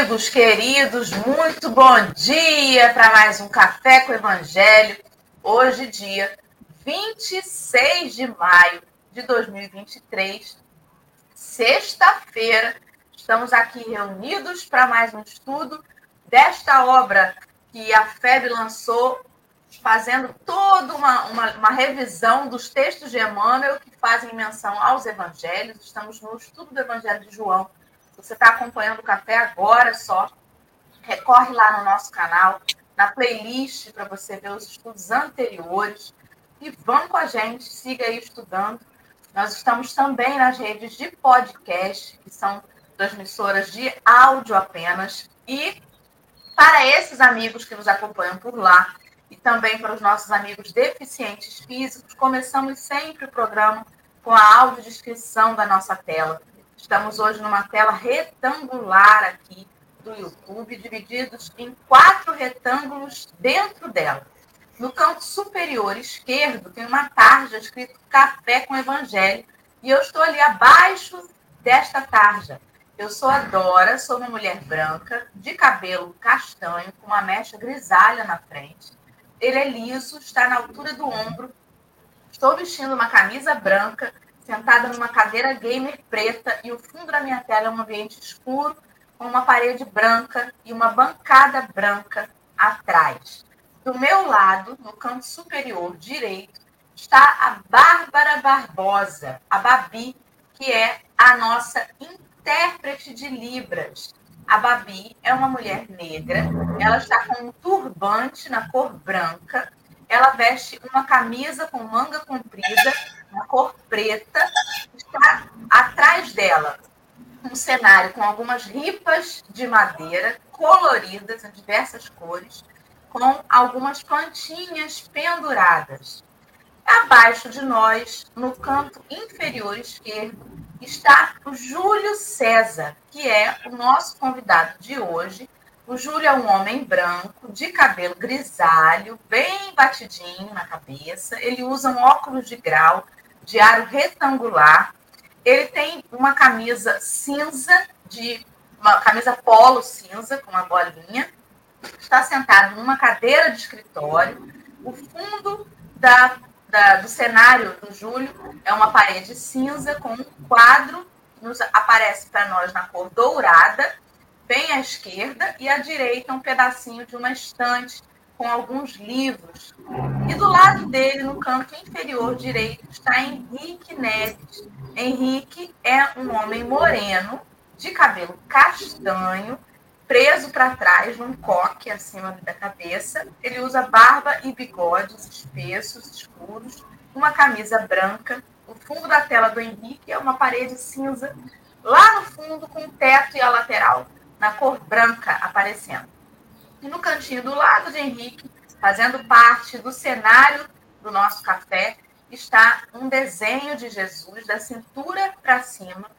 amigos queridos, muito bom dia para mais um Café com Evangelho. Hoje, dia 26 de maio de 2023, sexta-feira, estamos aqui reunidos para mais um estudo desta obra que a FEB lançou, fazendo toda uma, uma, uma revisão dos textos de Emmanuel que fazem menção aos evangelhos. Estamos no estudo do Evangelho de João você está acompanhando o café agora só, recorre lá no nosso canal, na playlist, para você ver os estudos anteriores. E vamos com a gente, siga aí estudando. Nós estamos também nas redes de podcast, que são transmissoras de áudio apenas. E para esses amigos que nos acompanham por lá, e também para os nossos amigos deficientes físicos, começamos sempre o programa com a audiodescrição da nossa tela. Estamos hoje numa tela retangular aqui do YouTube, divididos em quatro retângulos dentro dela. No canto superior esquerdo tem uma tarja escrito Café com Evangelho, e eu estou ali abaixo desta tarja. Eu sou a Dora, sou uma mulher branca, de cabelo castanho, com uma mecha grisalha na frente. Ele é liso, está na altura do ombro. Estou vestindo uma camisa branca sentada numa cadeira gamer preta e o fundo da minha tela é um ambiente escuro com uma parede branca e uma bancada branca atrás. Do meu lado, no canto superior direito, está a Bárbara Barbosa, a Babi, que é a nossa intérprete de Libras. A Babi é uma mulher negra, ela está com um turbante na cor branca, ela veste uma camisa com manga comprida na cor preta, está atrás dela um cenário com algumas ripas de madeira coloridas em diversas cores, com algumas plantinhas penduradas. Abaixo de nós, no canto inferior esquerdo, está o Júlio César, que é o nosso convidado de hoje. O Júlio é um homem branco, de cabelo grisalho, bem batidinho na cabeça. Ele usa um óculos de grau de aro retangular. Ele tem uma camisa cinza, de uma camisa polo cinza, com uma bolinha. Está sentado numa cadeira de escritório. O fundo da, da, do cenário do Júlio é uma parede cinza com um quadro que nos aparece para nós na cor dourada, bem à esquerda, e à direita um pedacinho de uma estante com alguns livros. E do lado dele, no canto inferior direito, está Henrique Neves. Henrique é um homem moreno, de cabelo castanho, preso para trás num coque acima da cabeça. Ele usa barba e bigodes espessos, escuros, uma camisa branca. O fundo da tela do Henrique é uma parede cinza, lá no fundo, com o teto e a lateral na cor branca aparecendo. E no cantinho do lado de Henrique, fazendo parte do cenário do nosso café, está um desenho de Jesus da cintura para cima,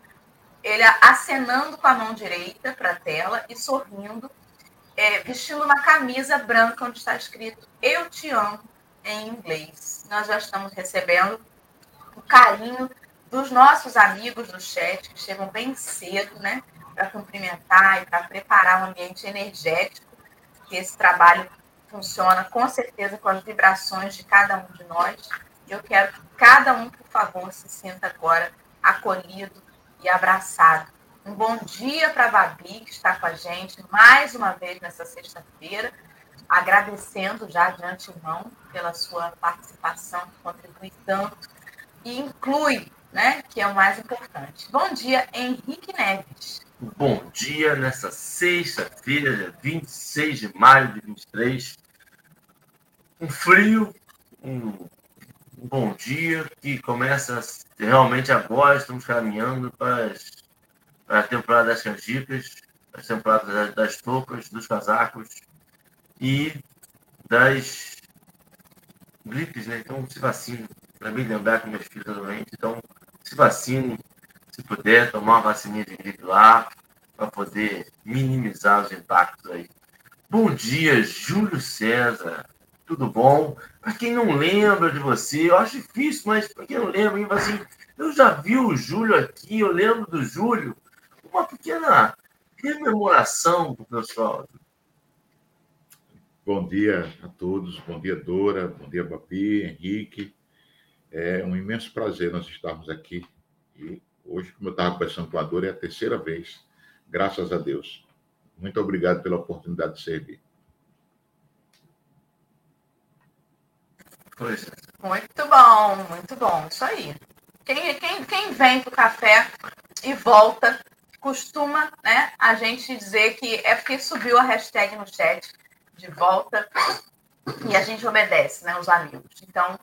ele acenando com a mão direita para a tela e sorrindo, é, vestindo uma camisa branca onde está escrito Eu te amo em inglês. Nós já estamos recebendo o carinho dos nossos amigos do chat, que chegam bem cedo, né? Para cumprimentar e para preparar um ambiente energético que esse trabalho funciona com certeza com as vibrações de cada um de nós. Eu quero que cada um, por favor, se sinta agora acolhido e abraçado. Um bom dia para a Babi, que está com a gente mais uma vez nessa sexta-feira, agradecendo já de antemão pela sua participação, que contribui tanto e inclui, né, que é o mais importante. Bom dia, Henrique Neves. Bom dia nessa sexta-feira, 26 de maio de 23. Um frio, um, bom dia que começa realmente agora. Estamos caminhando para, as, para a temporada das canjicas, a temporada das, das toucas, dos casacos e das gripes, né? Então se vacine. Para me lembrar que meus filhos estão doentes, então se vacine se puder, tomar uma vacininha de gripe lá, para poder minimizar os impactos aí. Bom dia, Júlio César. Tudo bom? Para quem não lembra de você, eu acho difícil, mas para quem não lembra, assim, eu já vi o Júlio aqui, eu lembro do Júlio, uma pequena rememoração para o pessoal. Bom dia a todos, bom dia Dora, bom dia Babi, Henrique. É um imenso prazer nós estarmos aqui. E hoje, como eu estava conversando com a Dora, é a terceira vez, graças a Deus. Muito obrigado pela oportunidade de servir. Muito bom, muito bom, isso aí. Quem, quem, quem vem para o café e volta, costuma né, a gente dizer que é porque subiu a hashtag no chat de volta e a gente obedece, né, os amigos. Então,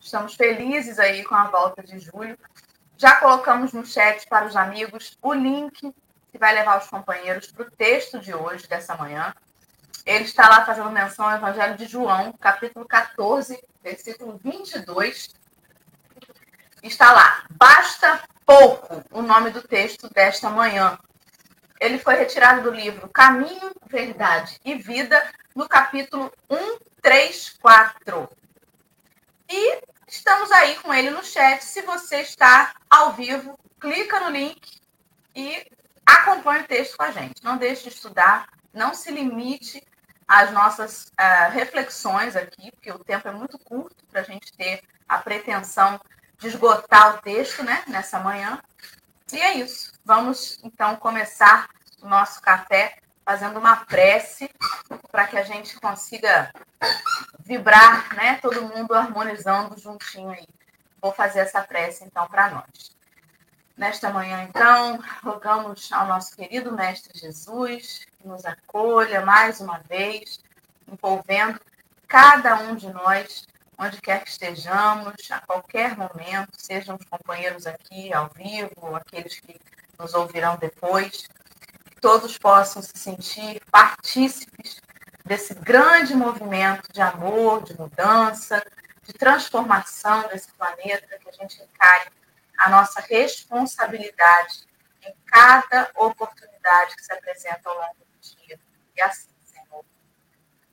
estamos felizes aí com a volta de julho. Já colocamos no chat para os amigos o link que vai levar os companheiros para o texto de hoje, dessa manhã. Ele está lá fazendo menção ao Evangelho de João, capítulo 14, versículo 22. Está lá, basta pouco, o nome do texto desta manhã. Ele foi retirado do livro Caminho, Verdade e Vida, no capítulo 1, 3, 4. E estamos aí com ele no chat. Se você está ao vivo, clica no link e acompanhe o texto com a gente. Não deixe de estudar, não se limite às nossas uh, reflexões aqui, porque o tempo é muito curto para a gente ter a pretensão de esgotar o texto né, nessa manhã. E é isso. Vamos então começar o nosso café fazendo uma prece para que a gente consiga vibrar, né? Todo mundo harmonizando juntinho aí. Vou fazer essa prece então para nós. Nesta manhã, então, rogamos ao nosso querido Mestre Jesus que nos acolha mais uma vez, envolvendo cada um de nós, onde quer que estejamos, a qualquer momento, sejam os companheiros aqui ao vivo, ou aqueles que nos ouvirão depois, todos possam se sentir partícipes desse grande movimento de amor, de mudança, de transformação desse planeta, que a gente encare a nossa responsabilidade em cada oportunidade que se apresenta ao longo do dia. E assim, Senhor,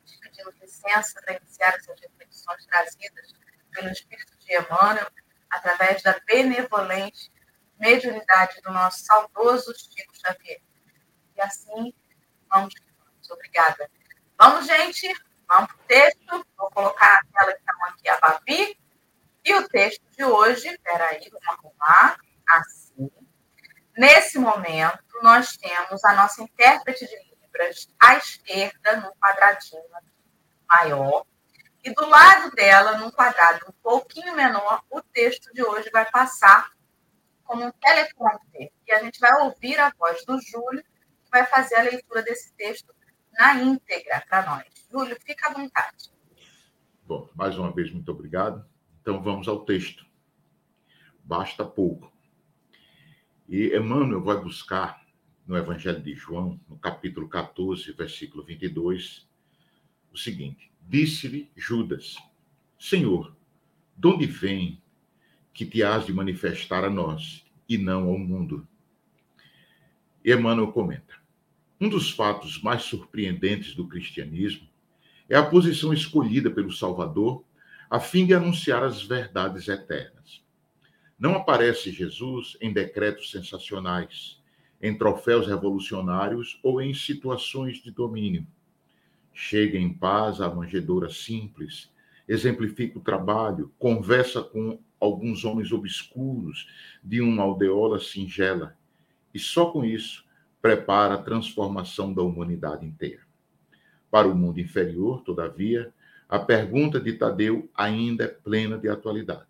te pedimos licença para iniciar essas reflexões trazidas pelo Espírito de Emmanuel, através da benevolente mediunidade do nosso saudoso Chico Xavier. E assim, vamos. Obrigada. Vamos, gente. Vamos para o texto. Vou colocar a tela que está aqui, a Babi. E o texto de hoje, peraí, vamos arrumar. Assim. Nesse momento, nós temos a nossa intérprete de Libras à esquerda, num quadradinho maior. E do lado dela, num quadrado um pouquinho menor, o texto de hoje vai passar como um teleprompter. E a gente vai ouvir a voz do Júlio vai fazer a leitura desse texto na íntegra para nós. Júlio, fica à vontade. Bom, mais uma vez, muito obrigado. Então, vamos ao texto. Basta pouco. E Emmanuel vai buscar no Evangelho de João, no capítulo 14, versículo 22, o seguinte: Disse-lhe Judas, Senhor, de onde vem que te has de manifestar a nós e não ao mundo? E Emmanuel comenta: um dos fatos mais surpreendentes do cristianismo é a posição escolhida pelo Salvador a fim de anunciar as verdades eternas. Não aparece Jesus em decretos sensacionais, em troféus revolucionários ou em situações de domínio. Chega em paz à manjedoura simples, exemplifica o trabalho, conversa com alguns homens obscuros de uma aldeola singela, e só com isso prepara a transformação da humanidade inteira. Para o mundo inferior, todavia, a pergunta de Tadeu ainda é plena de atualidade.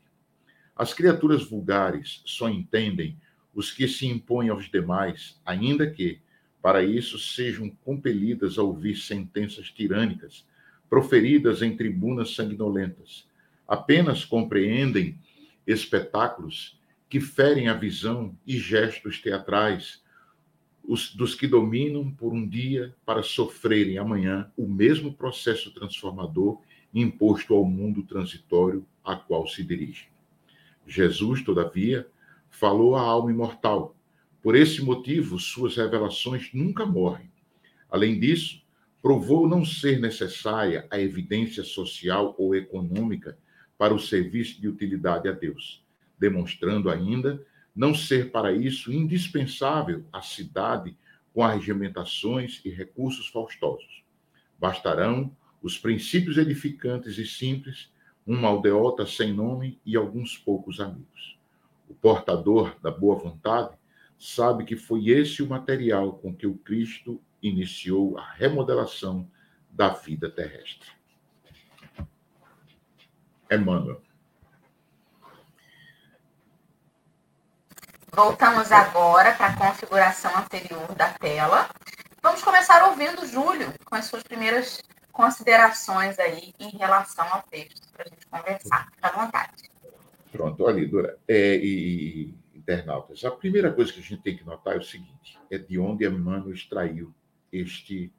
As criaturas vulgares só entendem os que se impõem aos demais, ainda que, para isso, sejam compelidas a ouvir sentenças tirânicas, proferidas em tribunas sanguinolentas. Apenas compreendem espetáculos que ferem a visão e gestos teatrais os, dos que dominam por um dia para sofrerem amanhã o mesmo processo transformador imposto ao mundo transitório a qual se dirige. Jesus, todavia, falou à alma imortal. Por esse motivo, suas revelações nunca morrem. Além disso, provou não ser necessária a evidência social ou econômica para o serviço de utilidade a Deus, demonstrando ainda não ser para isso indispensável a cidade com arregimentações e recursos faustosos. Bastarão os princípios edificantes e simples, uma aldeota sem nome e alguns poucos amigos. O portador da boa vontade sabe que foi esse o material com que o Cristo iniciou a remodelação da vida terrestre. Emmanuel. Voltamos agora para a configuração anterior da tela. Vamos começar ouvindo Júlio com as suas primeiras considerações aí em relação ao texto, para a gente conversar. Fica à vontade. Pronto, olha, Dora, é, e, internautas, a primeira coisa que a gente tem que notar é o seguinte: é de onde Emmanuel extraiu este,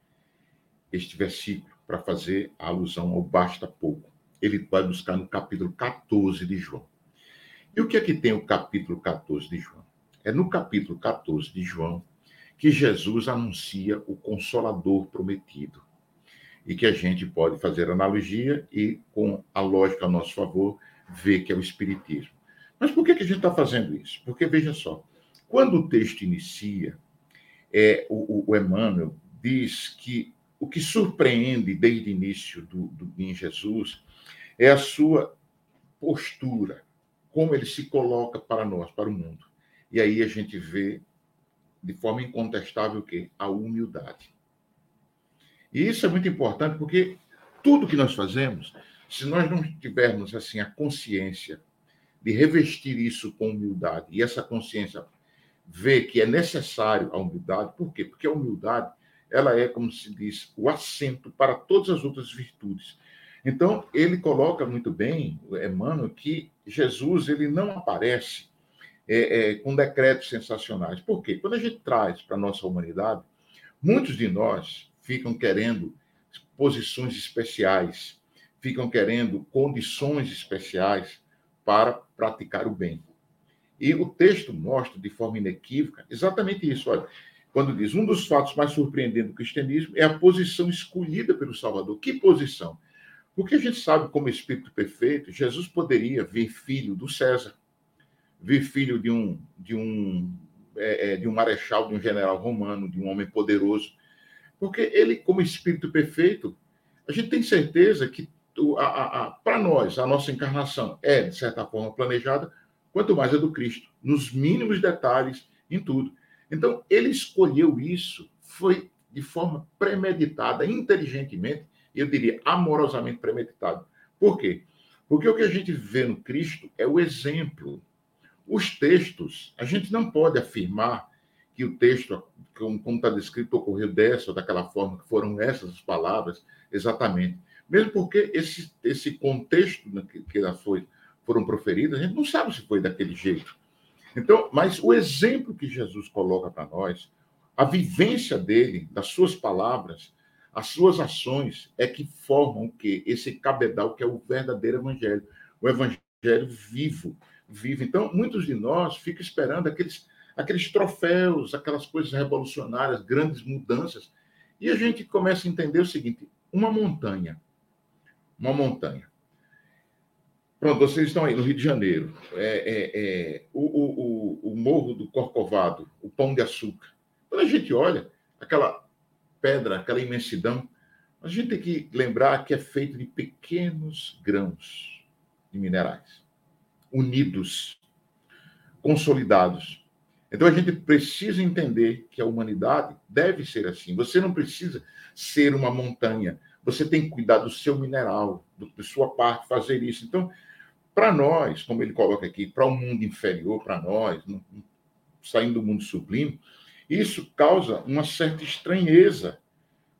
este versículo para fazer a alusão ao basta pouco. Ele vai buscar no capítulo 14 de João. E o que é que tem o capítulo 14 de João? É no capítulo 14 de João que Jesus anuncia o consolador prometido. E que a gente pode fazer analogia e, com a lógica a nosso favor, ver que é o Espiritismo. Mas por que, a gente está fazendo isso? Porque, veja só, quando o texto inicia, é, o, o Emmanuel diz que o que surpreende desde o início do, do, em Jesus é a sua postura, como ele se coloca para nós, para o mundo. E aí a gente vê de forma incontestável o quê? A humildade. E isso é muito importante porque tudo que nós fazemos, se nós não tivermos assim a consciência de revestir isso com humildade e essa consciência ver que é necessário a humildade, por quê? Porque a humildade, ela é, como se diz, o assento para todas as outras virtudes. Então, ele coloca muito bem, Emmanuel, que Jesus ele não aparece é, é, com decretos sensacionais. Por quê? Quando a gente traz para a nossa humanidade, muitos de nós ficam querendo posições especiais, ficam querendo condições especiais para praticar o bem. E o texto mostra de forma inequívoca exatamente isso. Olha, quando diz um dos fatos mais surpreendentes do cristianismo é a posição escolhida pelo Salvador. Que posição? Porque a gente sabe, como Espírito perfeito, Jesus poderia vir filho do César, vir filho de um, de um, é, é, de um marechal, de um general romano, de um homem poderoso. Porque ele, como Espírito perfeito, a gente tem certeza que para nós, a nossa encarnação é, de certa forma, planejada, quanto mais a do Cristo, nos mínimos detalhes, em tudo. Então, ele escolheu isso, foi de forma premeditada, inteligentemente, eu diria amorosamente premeditado. Por quê? Porque o que a gente vê no Cristo é o exemplo os textos, a gente não pode afirmar que o texto, como está descrito, ocorreu dessa ou daquela forma, que foram essas as palavras exatamente. Mesmo porque esse, esse contexto que, que foi, foram proferidas, a gente não sabe se foi daquele jeito. Então, mas o exemplo que Jesus coloca para nós, a vivência dele, das suas palavras, as suas ações, é que formam que esse cabedal que é o verdadeiro evangelho, o evangelho vivo, vive. Então, muitos de nós ficam esperando aqueles, aqueles troféus, aquelas coisas revolucionárias, grandes mudanças. E a gente começa a entender o seguinte: uma montanha. Uma montanha. Pronto, vocês estão aí no Rio de Janeiro. É, é, é o, o, o, Morro do Corcovado, o Pão de Açúcar. Quando a gente olha aquela pedra, aquela imensidão, a gente tem que lembrar que é feito de pequenos grãos de minerais unidos, consolidados. Então a gente precisa entender que a humanidade deve ser assim. Você não precisa ser uma montanha. Você tem que cuidar do seu mineral, da sua parte, fazer isso. Então, para nós, como ele coloca aqui, para o um mundo inferior, para nós, saindo do mundo sublime, isso causa uma certa estranheza.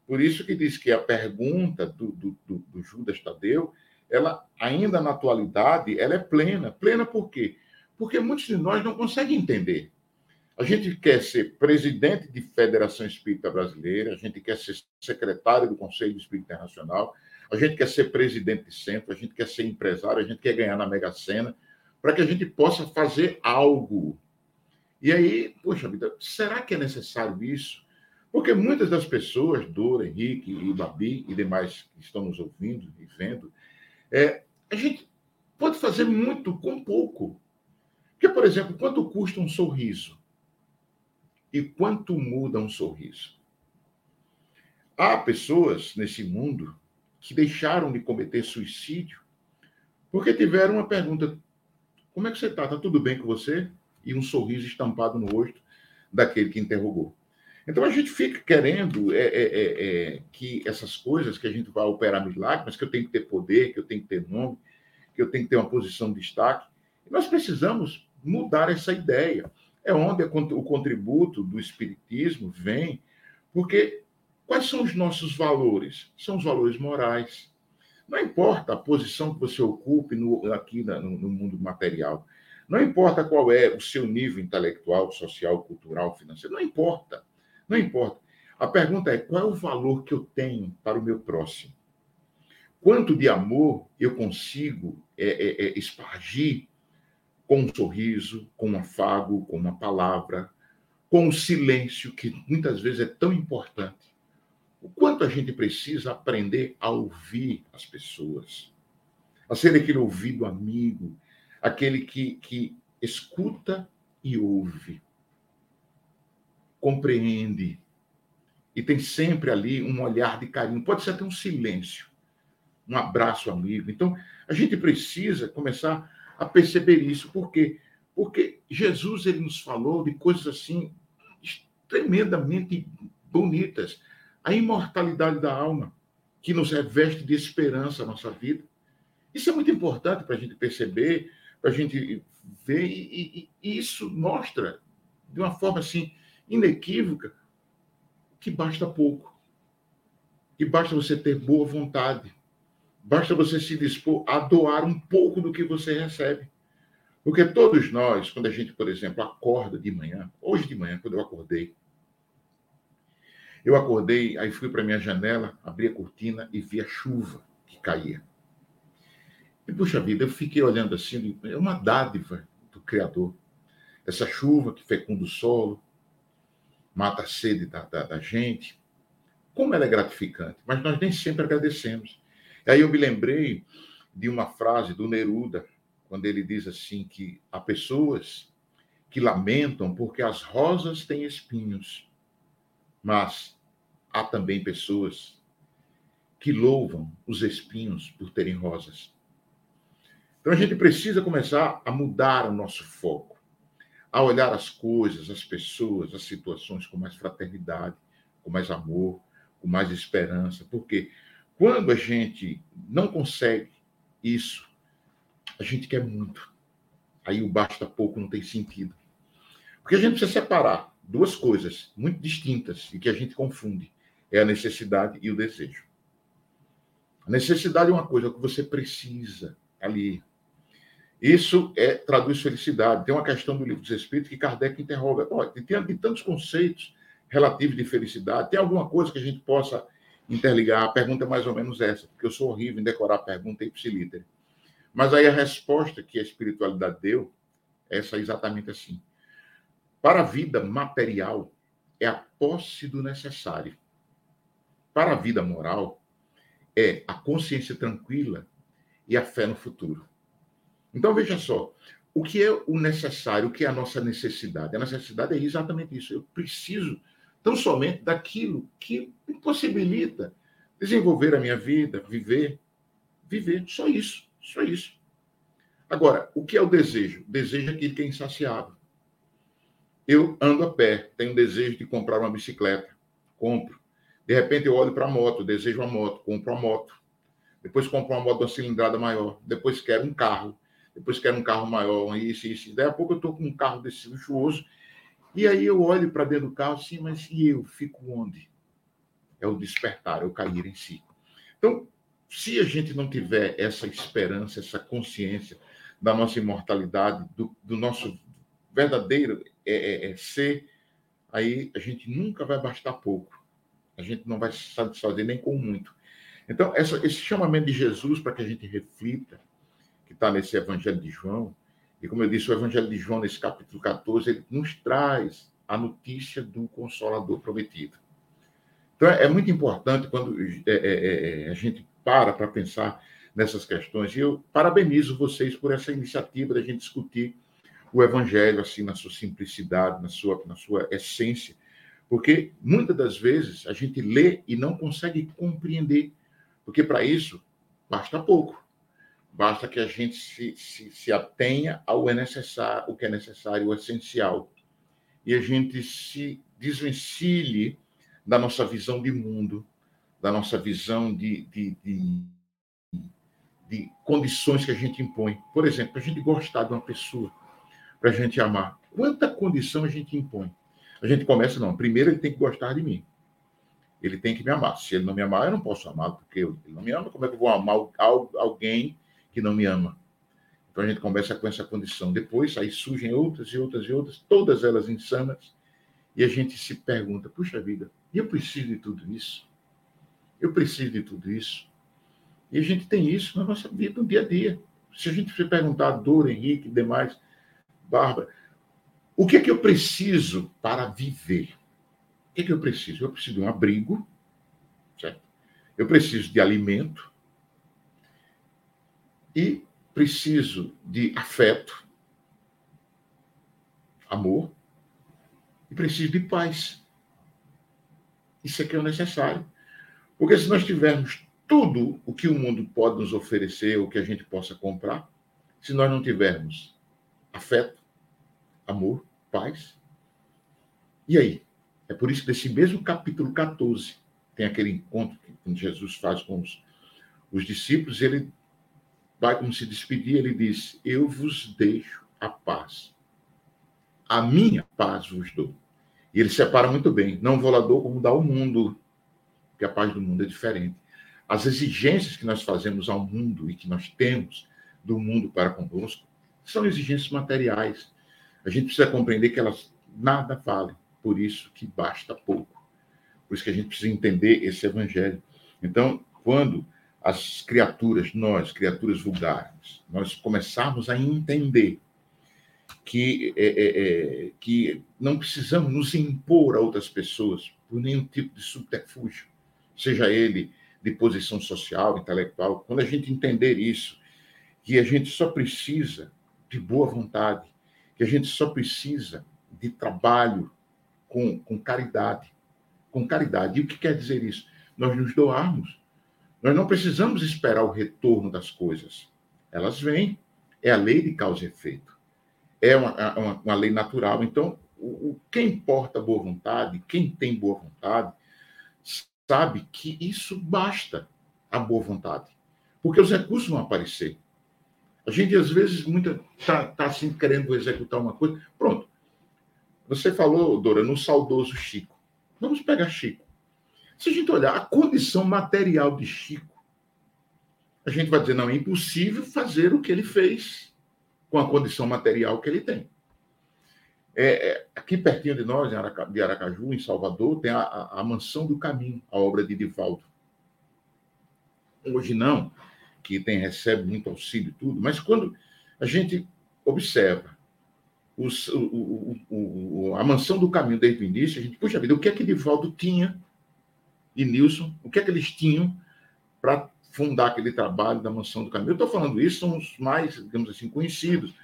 Por isso que diz que a pergunta do, do, do, do Judas Tadeu ela ainda na atualidade, ela é plena. Plena por quê? Porque muitos de nós não conseguem entender. A gente quer ser presidente de Federação Espírita Brasileira, a gente quer ser secretário do Conselho Espírita Internacional, a gente quer ser presidente de centro, a gente quer ser empresário, a gente quer ganhar na Mega Sena, para que a gente possa fazer algo. E aí, poxa vida, será que é necessário isso? Porque muitas das pessoas, Dora, Henrique e Babi e demais que estão nos ouvindo e vendo, é, a gente pode fazer muito com pouco. Porque, por exemplo, quanto custa um sorriso? e quanto muda um sorriso. Há pessoas nesse mundo que deixaram de cometer suicídio porque tiveram uma pergunta: como é que você está? Está tudo bem com você? E um sorriso estampado no rosto daquele que interrogou. Então a gente fica querendo é, é, é, é, que essas coisas que a gente vai operar milagres, mas que eu tenho que ter poder, que eu tenho que ter nome, que eu tenho que ter uma posição de destaque. E nós precisamos mudar essa ideia. É onde o contributo do Espiritismo vem, porque quais são os nossos valores? São os valores morais. Não importa a posição que você ocupe no, aqui no, no mundo material. Não importa qual é o seu nível intelectual, social, cultural, financeiro. Não importa. Não importa. A pergunta é: qual é o valor que eu tenho para o meu próximo? Quanto de amor eu consigo é, é, é, espargir com um sorriso, com um afago, com uma palavra, com o silêncio, que muitas vezes é tão importante. O quanto a gente precisa aprender a ouvir as pessoas, a ser aquele ouvido amigo, aquele que, que escuta e ouve compreende e tem sempre ali um olhar de carinho. Pode ser até um silêncio, um abraço amigo. Então, a gente precisa começar a perceber isso. Por quê? Porque Jesus ele nos falou de coisas assim tremendamente bonitas. A imortalidade da alma, que nos reveste de esperança a nossa vida. Isso é muito importante para a gente perceber, para a gente ver, e, e, e isso mostra de uma forma assim inequívoca que basta pouco. Que basta você ter boa vontade. Basta você se dispor a doar um pouco do que você recebe. Porque todos nós, quando a gente, por exemplo, acorda de manhã, hoje de manhã, quando eu acordei, eu acordei, aí fui para minha janela, abri a cortina e vi a chuva que caía. E, puxa vida, eu fiquei olhando assim, é uma dádiva do Criador. Essa chuva que fecunda o solo, mata a sede da, da, da gente. Como ela é gratificante, mas nós nem sempre agradecemos. E aí eu me lembrei de uma frase do Neruda, quando ele diz assim que há pessoas que lamentam porque as rosas têm espinhos, mas há também pessoas que louvam os espinhos por terem rosas. Então a gente precisa começar a mudar o nosso foco a olhar as coisas, as pessoas, as situações com mais fraternidade, com mais amor, com mais esperança. Porque quando a gente não consegue isso, a gente quer muito. Aí o basta pouco não tem sentido. Porque a gente precisa separar duas coisas muito distintas e que a gente confunde: é a necessidade e o desejo. A necessidade é uma coisa que você precisa ali, isso é, traduz felicidade. Tem uma questão do livro dos Espíritos que Kardec interroga. Oh, tem, tem tantos conceitos relativos de felicidade. Tem alguma coisa que a gente possa interligar? A pergunta é mais ou menos essa, porque eu sou horrível em decorar a pergunta ipsilítere. Mas aí a resposta que a espiritualidade deu é essa exatamente assim. Para a vida material, é a posse do necessário. Para a vida moral, é a consciência tranquila e a fé no futuro. Então, veja só, o que é o necessário, o que é a nossa necessidade? A necessidade é exatamente isso. Eu preciso tão somente daquilo que me possibilita desenvolver a minha vida, viver, viver, só isso, só isso. Agora, o que é o desejo? O desejo é aquilo que é insaciável. Eu ando a pé, tenho desejo de comprar uma bicicleta, compro. De repente eu olho para a moto, desejo uma moto, compro uma moto. Depois compro uma moto de uma cilindrada maior. Depois quero um carro depois quero um carro maior, isso, isso. Daí a pouco eu estou com um carro desse luxuoso, e aí eu olho para dentro do carro assim, mas e eu fico onde? É o despertar, é o cair em si. Então, se a gente não tiver essa esperança, essa consciência da nossa imortalidade, do, do nosso verdadeiro é, é, é ser, aí a gente nunca vai bastar pouco. A gente não vai se satisfazer nem com muito. Então, essa, esse chamamento de Jesus para que a gente reflita, que está nesse Evangelho de João. E como eu disse, o Evangelho de João, nesse capítulo 14, ele nos traz a notícia do Consolador prometido. Então, é muito importante quando é, é, é, a gente para para pensar nessas questões. E eu parabenizo vocês por essa iniciativa da gente discutir o evangelho assim na sua simplicidade, na sua na sua essência, porque muitas das vezes a gente lê e não consegue compreender, porque para isso basta pouco. Basta que a gente se, se, se atenha ao é necessário, o que é necessário, o essencial. E a gente se desvencilhe da nossa visão de mundo, da nossa visão de, de, de, de condições que a gente impõe. Por exemplo, para a gente gostar de uma pessoa, para a gente amar, quanta condição a gente impõe? A gente começa, não, primeiro ele tem que gostar de mim. Ele tem que me amar. Se ele não me amar, eu não posso amá-lo, porque ele não me ama. Como é que eu vou amar alguém que não me ama? Então a gente começa com essa condição. Depois, aí surgem outras e outras e outras, todas elas insanas, e a gente se pergunta: puxa vida, eu preciso de tudo isso? Eu preciso de tudo isso? E a gente tem isso na nossa vida, no dia a dia. Se a gente se perguntar, Dor, Henrique, demais, Bárbara, o que é que eu preciso para viver? O que é que eu preciso? Eu preciso de um abrigo, certo? Eu preciso de alimento e preciso de afeto, amor e preciso de paz. Isso é que é o necessário. Porque se nós tivermos tudo o que o mundo pode nos oferecer, o que a gente possa comprar, se nós não tivermos afeto, amor, paz, e aí? É por isso que nesse mesmo capítulo 14 tem aquele encontro que Jesus faz com os, os discípulos, ele vai como se despedir, ele diz: Eu vos deixo a paz. A minha paz vos dou. E ele separa muito bem. Não vou lá dou como dá o mundo, porque a paz do mundo é diferente as exigências que nós fazemos ao mundo e que nós temos do mundo para conosco são exigências materiais. A gente precisa compreender que elas nada valem, por isso que basta pouco. Por isso que a gente precisa entender esse evangelho. Então, quando as criaturas, nós, criaturas vulgares, nós começarmos a entender que, é, é, é, que não precisamos nos impor a outras pessoas por nenhum tipo de subterfúgio, seja ele de posição social, intelectual, quando a gente entender isso, que a gente só precisa de boa vontade, que a gente só precisa de trabalho com, com caridade. Com caridade. E o que quer dizer isso? Nós nos doarmos. Nós não precisamos esperar o retorno das coisas. Elas vêm. É a lei de causa e efeito. É uma, uma, uma lei natural. Então, o, o, quem porta boa vontade, quem tem boa vontade, sabe que isso basta a boa vontade, porque os recursos vão aparecer. A gente, às vezes, muita está tá, assim, querendo executar uma coisa. Pronto. Você falou, Dora, no saudoso Chico. Vamos pegar Chico. Se a gente olhar a condição material de Chico, a gente vai dizer, não, é impossível fazer o que ele fez com a condição material que ele tem. É, é, aqui pertinho de nós, de Aracaju, em Salvador, tem a, a, a, Mansão do Caminho, a obra de Divaldo. Hoje não, que tem recebe muito auxílio e tudo, mas quando a gente observa os, o, o, o, a Mansão do Caminho desde o início, a gente, puxa vida, o que é que Divaldo tinha e Nilson, o que é que eles tinham para fundar aquele trabalho da Mansão do Caminho? Eu estou falando isso, são os mais, digamos assim, conhecidos,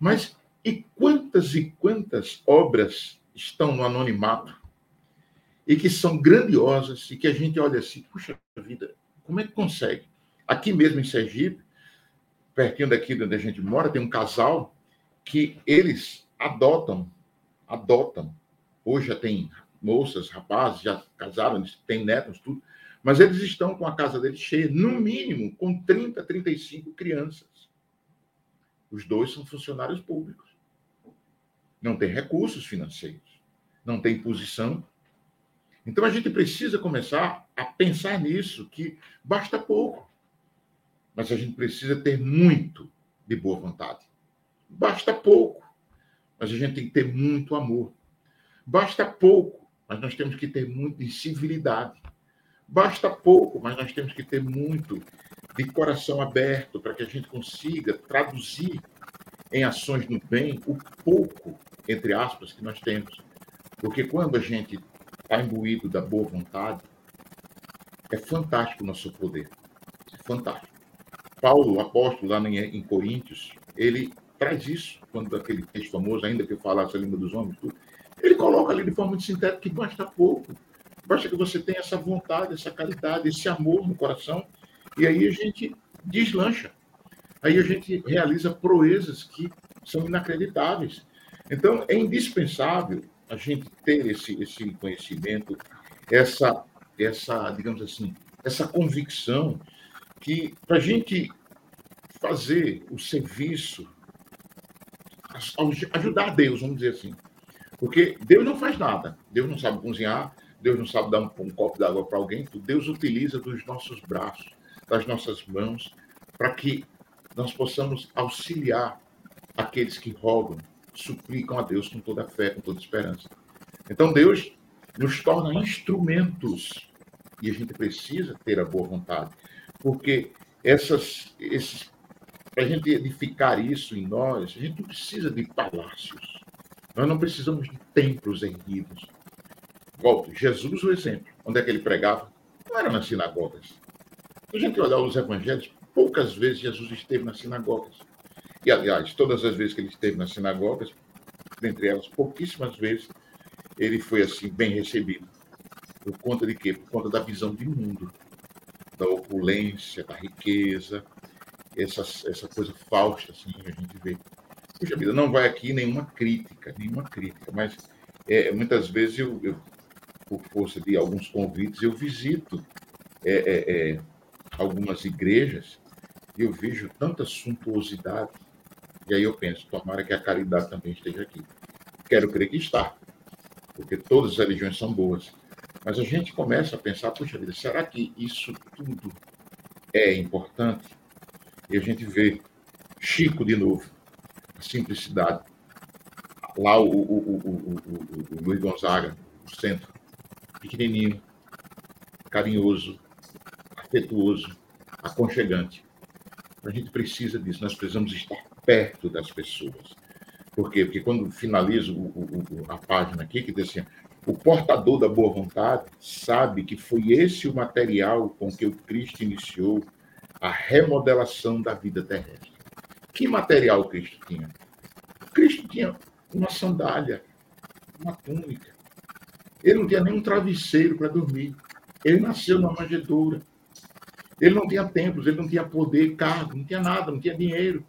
mas e quantas e quantas obras estão no anonimato e que são grandiosas e que a gente olha assim, puxa vida, como é que consegue? Aqui mesmo em Sergipe, pertinho daqui onde a gente mora, tem um casal que eles adotam, adotam. Hoje já tem moças, rapazes, já casaram, têm netos, tudo. Mas eles estão com a casa deles cheia, no mínimo, com 30, 35 crianças. Os dois são funcionários públicos não tem recursos financeiros, não tem posição. Então a gente precisa começar a pensar nisso, que basta pouco, mas a gente precisa ter muito de boa vontade. Basta pouco, mas a gente tem que ter muito amor. Basta pouco, mas nós temos que ter muito de civilidade. Basta pouco, mas nós temos que ter muito de coração aberto para que a gente consiga traduzir em ações no bem o pouco, entre aspas, que nós temos. Porque quando a gente está imbuído da boa vontade, é fantástico o nosso poder. É fantástico. Paulo, apóstolo, lá em, Coríntios, ele traz isso, quando aquele texto famoso, ainda que eu falasse a língua dos homens, tudo, ele coloca ali de forma muito sintética que basta pouco. Basta que você tenha essa vontade, essa caridade, esse amor no coração, e aí a gente deslancha. Aí a gente realiza proezas que são inacreditáveis. Então, é indispensável a gente ter esse, esse conhecimento, essa, essa, digamos assim, essa convicção que para a gente fazer o serviço, ajudar Deus, vamos dizer assim. Porque Deus não faz nada. Deus não sabe cozinhar, Deus não sabe dar um, um copo d'água para alguém. Deus utiliza dos nossos braços, das nossas mãos, para que nós possamos auxiliar aqueles que rogam, suplicam a Deus com toda a fé, com toda a esperança. Então Deus nos torna instrumentos e a gente precisa ter a boa vontade, porque essas, esses, para a gente edificar isso em nós, a gente não precisa de palácios, nós não precisamos de templos erguidos. Volto, Jesus, o exemplo, onde é que ele pregava? Não era nas sinagogas. Se a gente olhar os evangelhos, poucas vezes Jesus esteve nas sinagogas. E, aliás, todas as vezes que ele esteve nas sinagogas, dentre elas, pouquíssimas vezes, ele foi assim bem recebido. Por conta de quê? Por conta da visão de mundo, da opulência, da riqueza, essa, essa coisa fausta, assim, a gente vê. Puxa vida, não vai aqui nenhuma crítica, nenhuma crítica, mas é, muitas vezes eu, eu, por força de alguns convites, eu visito é, é, é algumas igrejas e eu vejo tanta suntuosidade, e aí eu penso, tomara que a caridade também esteja aqui. Quero crer que está, porque todas as religiões são boas. Mas a gente começa a pensar, puxa vida, será que isso tudo é importante? E a gente vê Chico de novo, simplicidade. Lá o, o, o, o Luiz Gonzaga, o centro, pequenininho, carinhoso, afetuoso, aconchegante. A gente precisa disso, nós precisamos estar perto das pessoas. Por quê? Porque quando finalizo a página aqui, que diz assim, o portador da boa vontade sabe que foi esse o material com que o Cristo iniciou a remodelação da vida terrestre. Que material Cristo tinha? Cristo tinha uma sandália, uma túnica. Ele não tinha nenhum travesseiro para dormir. Ele nasceu numa manjedoura. Ele não tinha templos, ele não tinha poder, cargo, não tinha nada, não tinha dinheiro.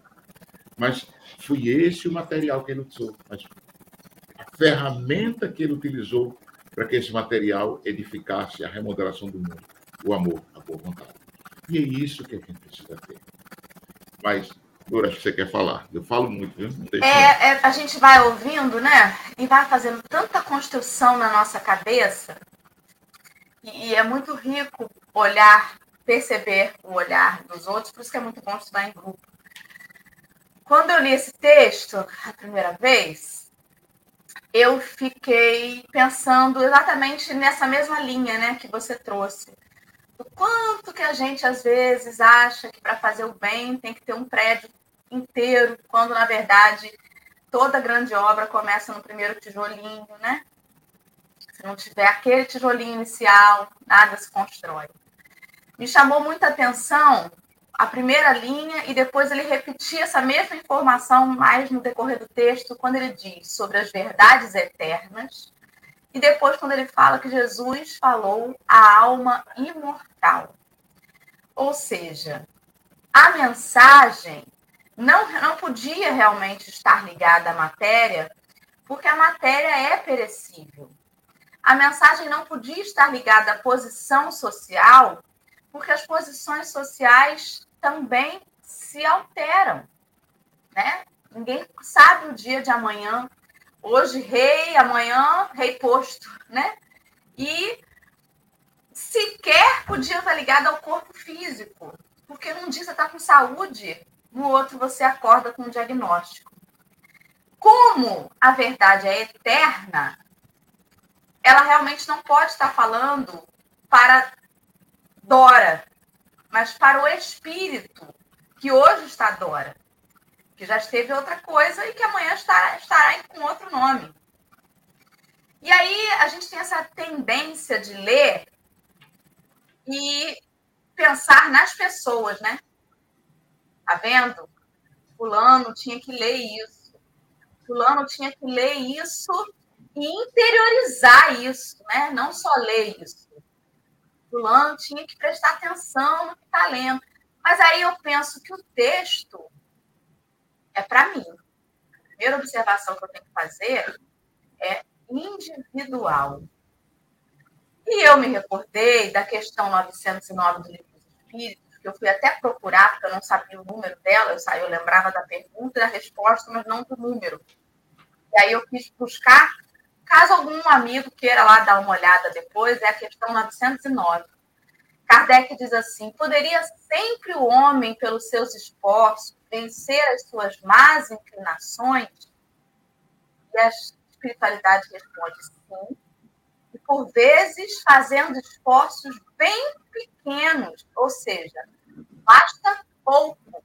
Mas foi esse o material que ele usou. Mas a ferramenta que ele utilizou para que esse material edificasse a remodelação do mundo, o amor, a boa vontade. E é isso que a gente precisa ter. Mas, Dora, acho que você quer falar. Eu falo muito, viu? É, é, a gente vai ouvindo, né? E vai fazendo tanta construção na nossa cabeça. E, e é muito rico olhar, perceber o olhar dos outros, por isso que é muito bom estudar em grupo. Quando eu li esse texto a primeira vez, eu fiquei pensando exatamente nessa mesma linha né, que você trouxe. O quanto que a gente, às vezes, acha que para fazer o bem tem que ter um prédio inteiro, quando, na verdade, toda grande obra começa no primeiro tijolinho, né? Se não tiver aquele tijolinho inicial, nada se constrói. Me chamou muita atenção a primeira linha e depois ele repetia essa mesma informação mais no decorrer do texto, quando ele diz sobre as verdades eternas, e depois quando ele fala que Jesus falou a alma imortal. Ou seja, a mensagem não, não podia realmente estar ligada à matéria, porque a matéria é perecível. A mensagem não podia estar ligada à posição social, porque as posições sociais também se alteram, né? Ninguém sabe o dia de amanhã. Hoje rei, amanhã rei posto, né? E sequer podia estar ligado ao corpo físico, porque num dia você está com saúde, no outro você acorda com um diagnóstico. Como a verdade é eterna, ela realmente não pode estar falando para Dora, mas para o espírito que hoje está Dora, que já esteve outra coisa e que amanhã estará, estará com outro nome. E aí a gente tem essa tendência de ler e pensar nas pessoas, né? Tá vendo? Fulano tinha que ler isso. Fulano tinha que ler isso e interiorizar isso, né? Não só ler isso. Fulano tinha que prestar atenção no que está lendo. Mas aí eu penso que o texto é para mim. A primeira observação que eu tenho que fazer é individual. E eu me recordei da questão 909 do Livro dos Espíritos, que eu fui até procurar, porque eu não sabia o número dela, eu, saí, eu lembrava da pergunta e da resposta, mas não do número. E aí eu quis buscar, caso algum amigo queira lá dar uma olhada depois, é a questão 909. Kardec diz assim: poderia sempre o homem, pelos seus esforços, vencer as suas más inclinações? E a espiritualidade responde sim, e por vezes fazendo esforços bem pequenos, ou seja, basta pouco.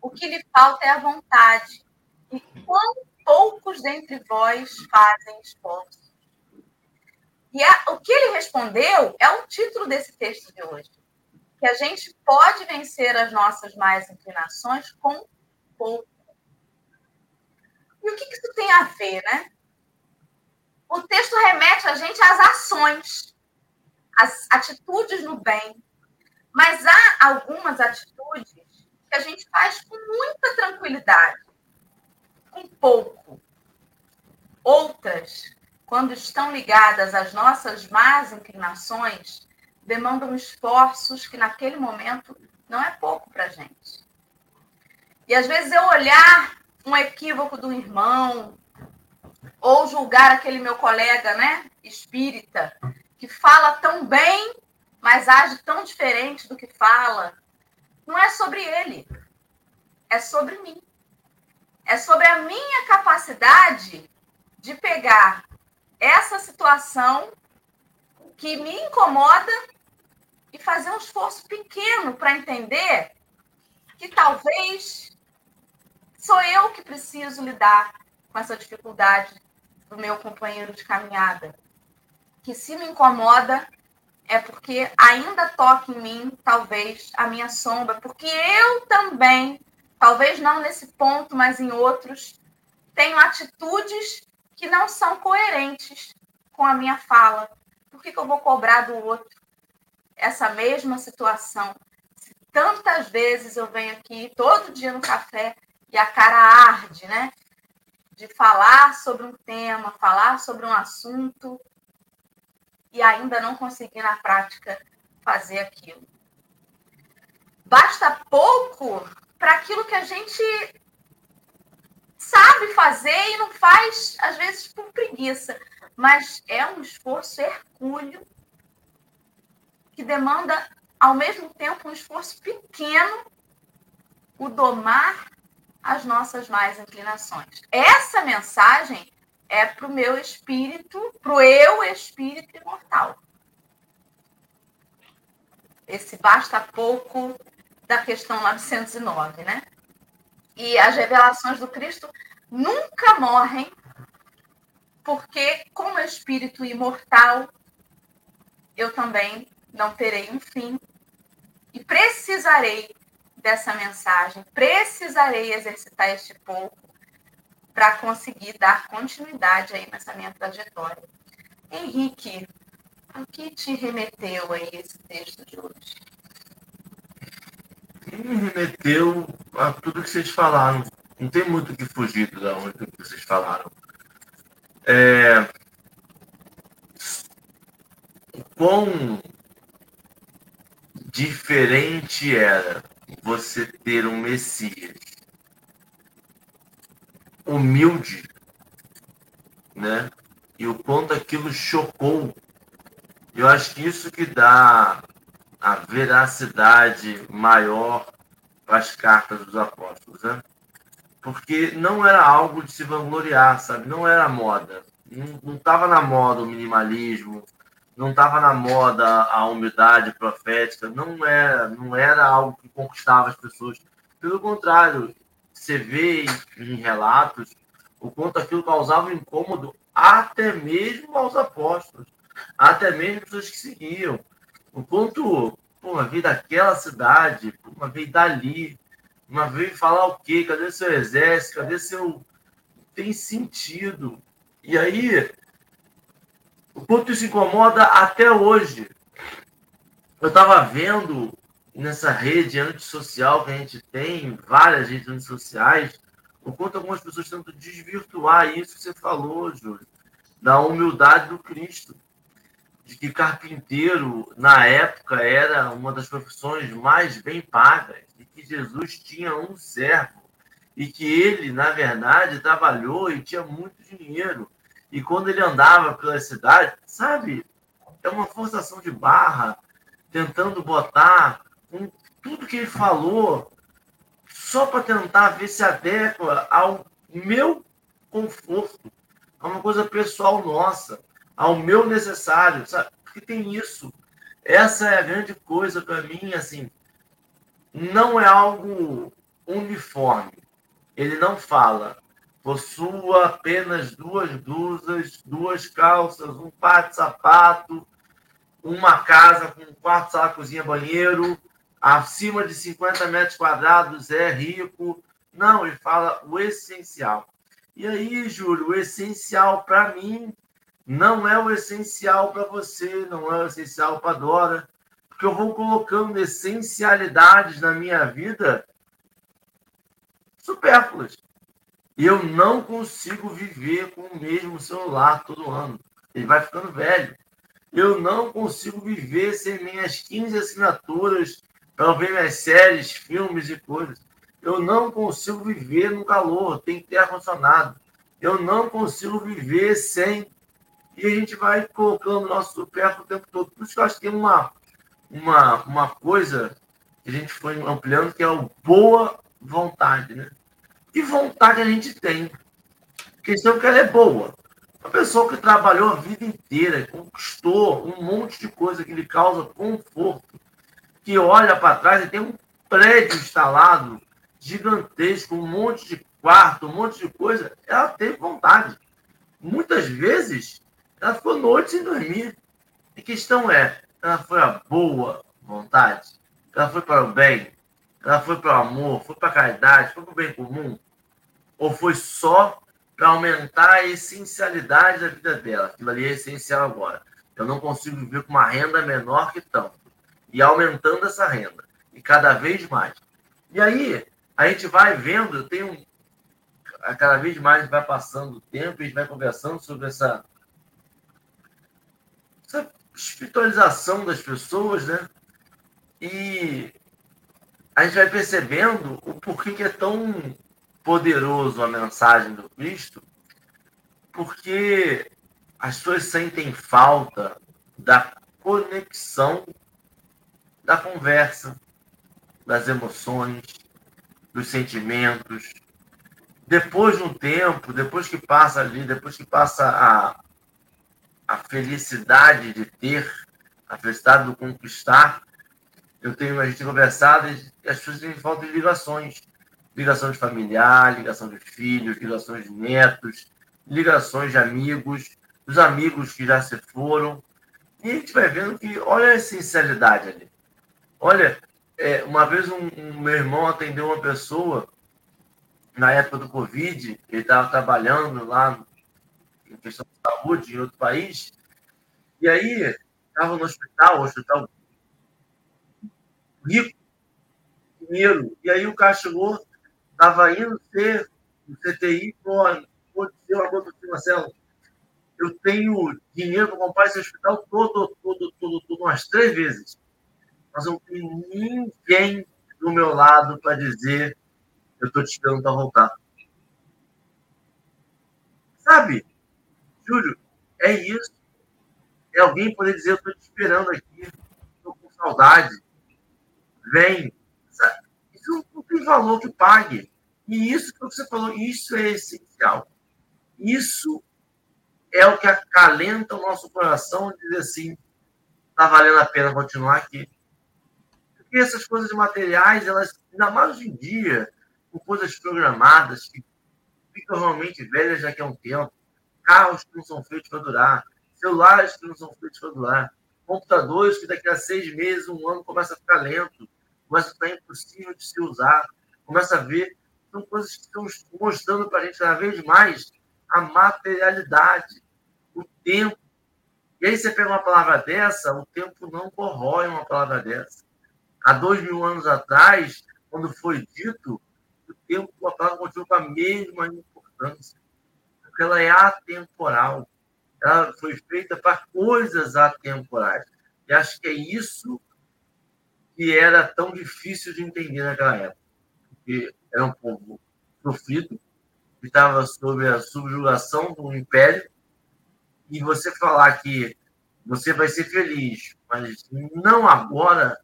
O que lhe falta é a vontade. E quão poucos dentre vós fazem esforço? E a, o que ele respondeu é o título desse texto de hoje. Que a gente pode vencer as nossas mais inclinações com pouco. E o que, que isso tem a ver, né? O texto remete a gente às ações, às atitudes no bem. Mas há algumas atitudes que a gente faz com muita tranquilidade, com pouco. Outras, quando estão ligadas às nossas más inclinações, demandam esforços que naquele momento não é pouco para a gente. E às vezes eu olhar um equívoco do irmão, ou julgar aquele meu colega, né, espírita, que fala tão bem, mas age tão diferente do que fala, não é sobre ele, é sobre mim. É sobre a minha capacidade de pegar essa situação que me incomoda e fazer um esforço pequeno para entender que talvez sou eu que preciso lidar com essa dificuldade do meu companheiro de caminhada. Que se me incomoda é porque ainda toca em mim, talvez, a minha sombra, porque eu também, talvez não nesse ponto, mas em outros, tenho atitudes que não são coerentes com a minha fala. Por que, que eu vou cobrar do outro essa mesma situação? Se tantas vezes eu venho aqui todo dia no café e a cara arde, né? de falar sobre um tema, falar sobre um assunto e ainda não conseguir na prática fazer aquilo. Basta pouco para aquilo que a gente sabe fazer e não faz, às vezes, por preguiça, mas é um esforço hercúleo que demanda, ao mesmo tempo, um esforço pequeno, o domar as nossas mais inclinações. Essa mensagem é para o meu espírito, para o eu espírito imortal. Esse basta pouco da questão 909, né? E as revelações do Cristo nunca morrem, porque, como espírito imortal, eu também não terei um fim e precisarei dessa mensagem. Precisarei exercitar este pouco para conseguir dar continuidade aí nessa minha trajetória. Henrique, o que te remeteu aí esse texto de hoje? Me remeteu a tudo que vocês falaram. Não tem muito o que fugir da onde que vocês falaram. É... O quão diferente era você ter um Messias humilde, né? E o quanto aquilo chocou. Eu acho que isso que dá a veracidade maior as cartas dos apóstolos, né? Porque não era algo de se vangloriar, sabe? Não era moda. Não estava na moda o minimalismo, não estava na moda a humildade profética, não era, não era algo que conquistava as pessoas. Pelo contrário, você vê em relatos o quanto aquilo causava incômodo até mesmo aos apóstolos, até mesmo pessoas que seguiam. O quanto, pô, veio daquela cidade, pô, veio dali, Mas veio falar o quê? Cadê seu exército? Cadê seu. Tem sentido. E aí, o quanto isso incomoda até hoje. Eu estava vendo nessa rede antissocial que a gente tem, várias redes antissociais, o quanto algumas pessoas tentam desvirtuar isso que você falou, Júlio, da humildade do Cristo. De que carpinteiro, na época, era uma das profissões mais bem pagas, e que Jesus tinha um servo, e que ele, na verdade, trabalhou e tinha muito dinheiro. E quando ele andava pela cidade, sabe, é uma forçação de barra, tentando botar um, tudo que ele falou só para tentar ver se adequa ao meu conforto, a uma coisa pessoal nossa, ao meu necessário, sabe? Porque tem isso. Essa é a grande coisa para mim, assim, não é algo uniforme. Ele não fala, possua apenas duas blusas, duas calças, um par de sapato, uma casa com um quarto, sala, cozinha, banheiro, acima de 50 metros quadrados é rico. Não, ele fala o essencial. E aí, Júlio, o essencial para mim não é o essencial para você, não é o essencial para Dora, porque eu vou colocando essencialidades na minha vida supérfluas. E eu não consigo viver com o mesmo celular todo ano. Ele vai ficando velho. Eu não consigo viver sem minhas 15 assinaturas para ver minhas séries, filmes e coisas. Eu não consigo viver no calor, tem que ter ar-condicionado. Eu não consigo viver sem. E a gente vai colocando nosso supérfluo o tempo todo. Por isso que eu acho que tem uma, uma, uma coisa que a gente foi ampliando, que é o boa vontade, né? Que vontade a gente tem? A questão é que ela é boa. Uma pessoa que trabalhou a vida inteira, conquistou um monte de coisa que lhe causa conforto, que olha para trás e tem um prédio instalado gigantesco, um monte de quarto, um monte de coisa, ela teve vontade. Muitas vezes, ela ficou noites sem dormir. A questão é, ela foi a boa vontade? Ela foi para o bem? Ela foi para o amor? Foi para a caridade? Foi para o bem comum? Ou foi só para aumentar a essencialidade da vida dela? Aquilo ali é essencial agora. Eu não consigo viver com uma renda menor que tanto e aumentando essa renda, e cada vez mais. E aí, a gente vai vendo, eu tenho. Cada vez mais vai passando o tempo a gente vai conversando sobre essa, essa espiritualização das pessoas, né? E a gente vai percebendo o porquê que é tão poderoso a mensagem do Cristo, porque as pessoas sentem falta da conexão da conversa, das emoções, dos sentimentos. Depois de um tempo, depois que passa ali, depois que passa a, a felicidade de ter, a felicidade do conquistar, eu tenho a gente conversado e as pessoas têm falta de ligações. Ligação de familiar, ligação de filhos, ligações de netos, ligações de amigos, dos amigos que já se foram. E a gente vai vendo que, olha a essencialidade ali. Olha, é, uma vez um, um, meu irmão atendeu uma pessoa na época do Covid, ele estava trabalhando lá em questão de saúde em outro país, e aí estava no hospital, hospital rico, dinheiro, e aí o chegou, estava indo ser no CTI, pode ser uma coisa assim, Marcelo, eu tenho dinheiro para comprar esse hospital todo, todo, todo, todo, umas três vezes mas não tenho ninguém do meu lado para dizer eu estou te esperando para voltar. Sabe, Júlio, é isso. É alguém poder dizer eu estou te esperando aqui, estou com saudade. Vem. Isso não tem valor que pague. E isso que você falou, isso é essencial. Isso é o que acalenta o nosso coração dizer assim, está valendo a pena continuar aqui. Porque essas coisas materiais, elas, ainda mais hoje em dia, com coisas programadas, que ficam realmente velhas daqui a um tempo, carros que não são feitos para durar, celulares que não são feitos para durar, computadores que daqui a seis meses, um ano, começa a ficar lento, começa a ficar impossível de se usar, começa a ver, são coisas que estão mostrando para a gente cada vez mais a materialidade, o tempo. E aí você pega uma palavra dessa, o tempo não corrói uma palavra dessa. Há dois mil anos atrás, quando foi dito, o tempo, a palavra continua com a mesma importância. Porque ela é atemporal. Ela foi feita para coisas atemporais. E acho que é isso que era tão difícil de entender naquela época. Porque era um povo sofrido, que estava sob a subjugação do império, e você falar que você vai ser feliz, mas não agora,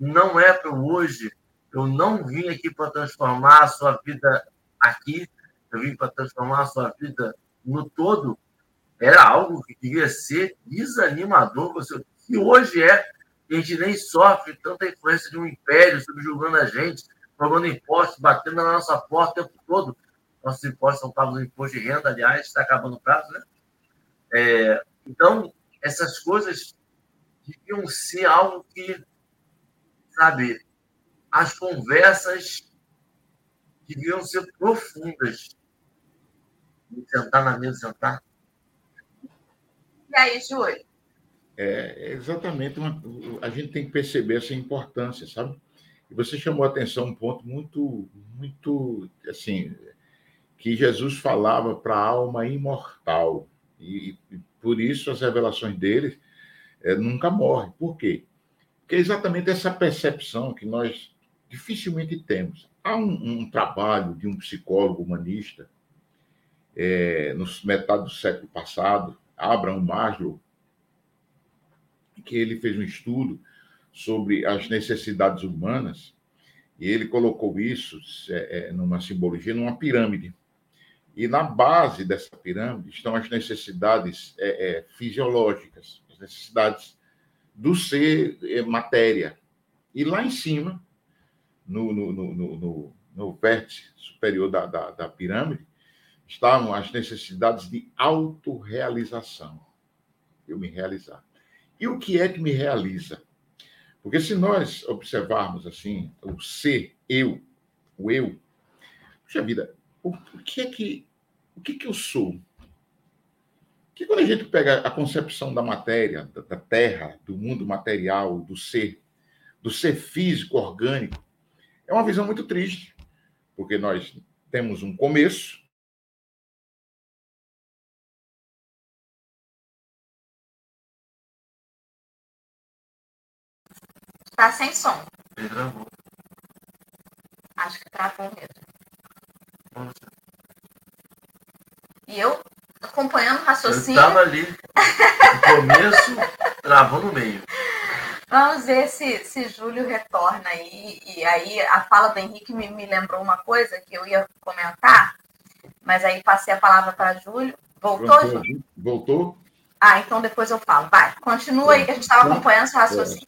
não é para hoje. Eu não vim aqui para transformar a sua vida aqui, eu vim para transformar a sua vida no todo. Era algo que devia ser desanimador. Você, que hoje é, a gente nem sofre tanta influência de um império subjugando a gente, pagando impostos, batendo na nossa porta o tempo todo. Nossos impostos são pagos no imposto de renda, aliás, está acabando o prazo, né? É, então, essas coisas deviam ser algo que, sabe, as conversas deviam ser profundas. Sentar na mesa, sentar. E aí, Júlio? É, exatamente, uma, a gente tem que perceber essa importância, sabe? E você chamou a atenção um ponto muito, muito, assim, que Jesus falava para a alma imortal. E, e, por isso as revelações dele é, nunca morrem. Por quê? Porque é exatamente essa percepção que nós dificilmente temos. Há um, um trabalho de um psicólogo humanista, é, no metade do século passado, Abraham Maslow, que ele fez um estudo sobre as necessidades humanas e ele colocou isso é, é, numa simbologia, numa pirâmide. E na base dessa pirâmide estão as necessidades é, é, fisiológicas, as necessidades do ser é, matéria. E lá em cima, no, no, no, no, no vértice superior da, da, da pirâmide, estavam as necessidades de autorrealização. Eu me realizar. E o que é que me realiza? Porque se nós observarmos assim, o ser, eu, o eu, puxa vida, o, o que é que o que, que eu sou? Que quando a gente pega a concepção da matéria, da, da terra, do mundo material, do ser, do ser físico, orgânico, é uma visão muito triste, porque nós temos um começo, Tá sem som. Acho que travou mesmo. Nossa. E eu acompanhando o raciocínio. Eu estava ali. No começo, travou no meio. Vamos ver se, se Júlio retorna aí. E aí a fala do Henrique me, me lembrou uma coisa que eu ia comentar, mas aí passei a palavra para Júlio. Voltou, Voltou, Júlio? Voltou? Ah, então depois eu falo. Vai, continua aí que a gente estava acompanhando seu raciocínio.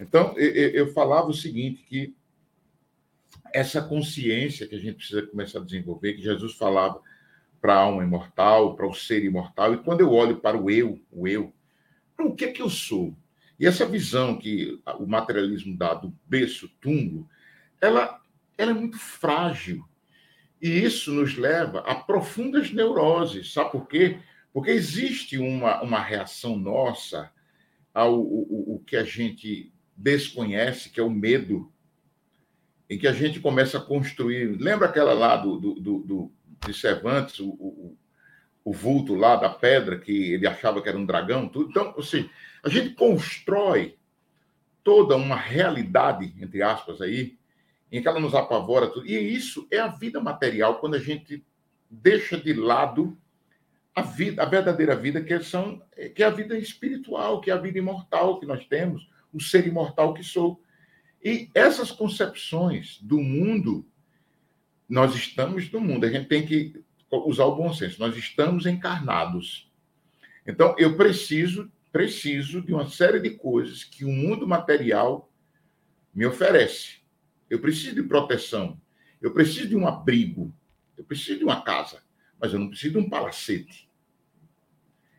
Então, eu, eu falava o seguinte, que essa consciência que a gente precisa começar a desenvolver, que Jesus falava para a alma imortal, para o ser imortal, e quando eu olho para o eu, o eu, o que é que eu sou? E essa visão que o materialismo dá do berço, túmulo, ela, ela é muito frágil. E isso nos leva a profundas neuroses. Sabe por quê? Porque existe uma, uma reação nossa ao o, o que a gente desconhece, que é o medo em que a gente começa a construir. Lembra aquela lá do, do, do, do de Cervantes, o, o, o, vulto lá da pedra, que ele achava que era um dragão? Tudo. Então, assim, a gente constrói toda uma realidade, entre aspas, aí, em que ela nos apavora tudo. E isso é a vida material, quando a gente deixa de lado a vida, a verdadeira vida, que, são, que é a vida espiritual, que é a vida imortal que nós temos, o ser imortal que sou. E essas concepções do mundo, nós estamos no mundo, a gente tem que usar o bom senso, nós estamos encarnados. Então, eu preciso, preciso de uma série de coisas que o mundo material me oferece. Eu preciso de proteção, eu preciso de um abrigo, eu preciso de uma casa, mas eu não preciso de um palacete.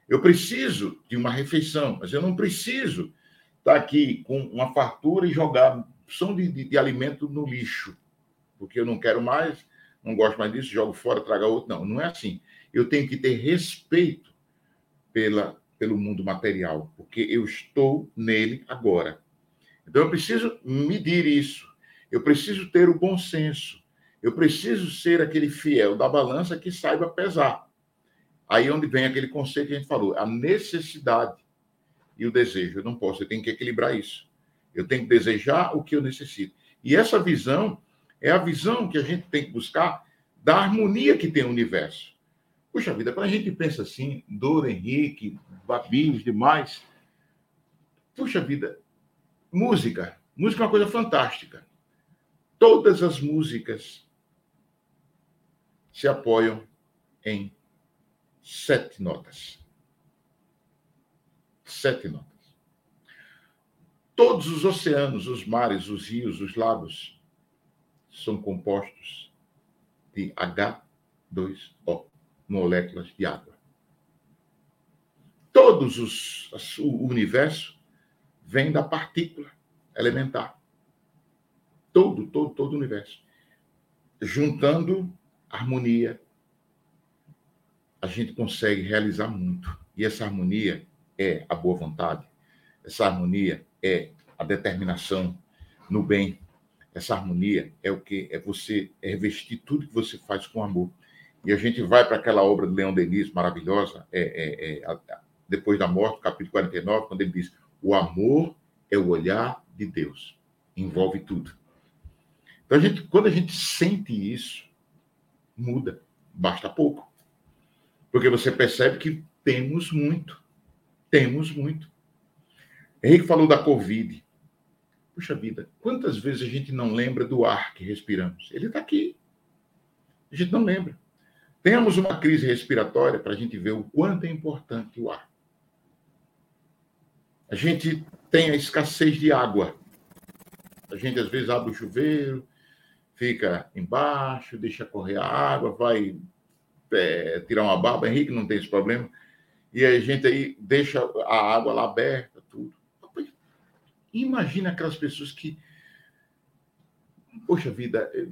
Eu preciso de uma refeição, mas eu não preciso estar aqui com uma fartura e jogar opção de, de, de, alimento no lixo, porque eu não quero mais, não gosto mais disso, jogo fora, traga outro. Não, não é assim. Eu tenho que ter respeito pela, pelo mundo material, porque eu estou nele agora. Então eu preciso medir isso. Eu preciso ter o bom senso. Eu preciso ser aquele fiel da balança que saiba pesar. Aí onde vem aquele conceito que a gente falou, a necessidade e o desejo. Eu não posso, eu tenho que equilibrar isso. Eu tenho que desejar o que eu necessito. E essa visão é a visão que a gente tem que buscar da harmonia que tem o universo. Puxa vida, quando a gente pensa assim, Dora Henrique, Babinhos, demais, puxa vida, música. Música é uma coisa fantástica. Todas as músicas se apoiam em sete notas. Sete notas. Todos os oceanos, os mares, os rios, os lagos são compostos de H2O, moléculas de água. Todos os o universo vem da partícula elementar. Todo, todo, todo o universo. Juntando harmonia, a gente consegue realizar muito. E essa harmonia é a boa vontade, essa harmonia é a determinação no bem, essa harmonia é o que? É você revestir tudo que você faz com amor. E a gente vai para aquela obra de Leão Denis, maravilhosa, é, é, é, depois da morte, capítulo 49, quando ele diz: o amor é o olhar de Deus, envolve tudo. Então, a gente, quando a gente sente isso, muda, basta pouco. Porque você percebe que temos muito. Temos muito. Henrique falou da Covid. Puxa vida, quantas vezes a gente não lembra do ar que respiramos? Ele está aqui. A gente não lembra. Temos uma crise respiratória para a gente ver o quanto é importante o ar. A gente tem a escassez de água. A gente às vezes abre o chuveiro, fica embaixo, deixa correr a água, vai é, tirar uma barba, Henrique não tem esse problema, e a gente aí deixa a água lá aberta, tudo. Imagina aquelas pessoas que, poxa vida, é,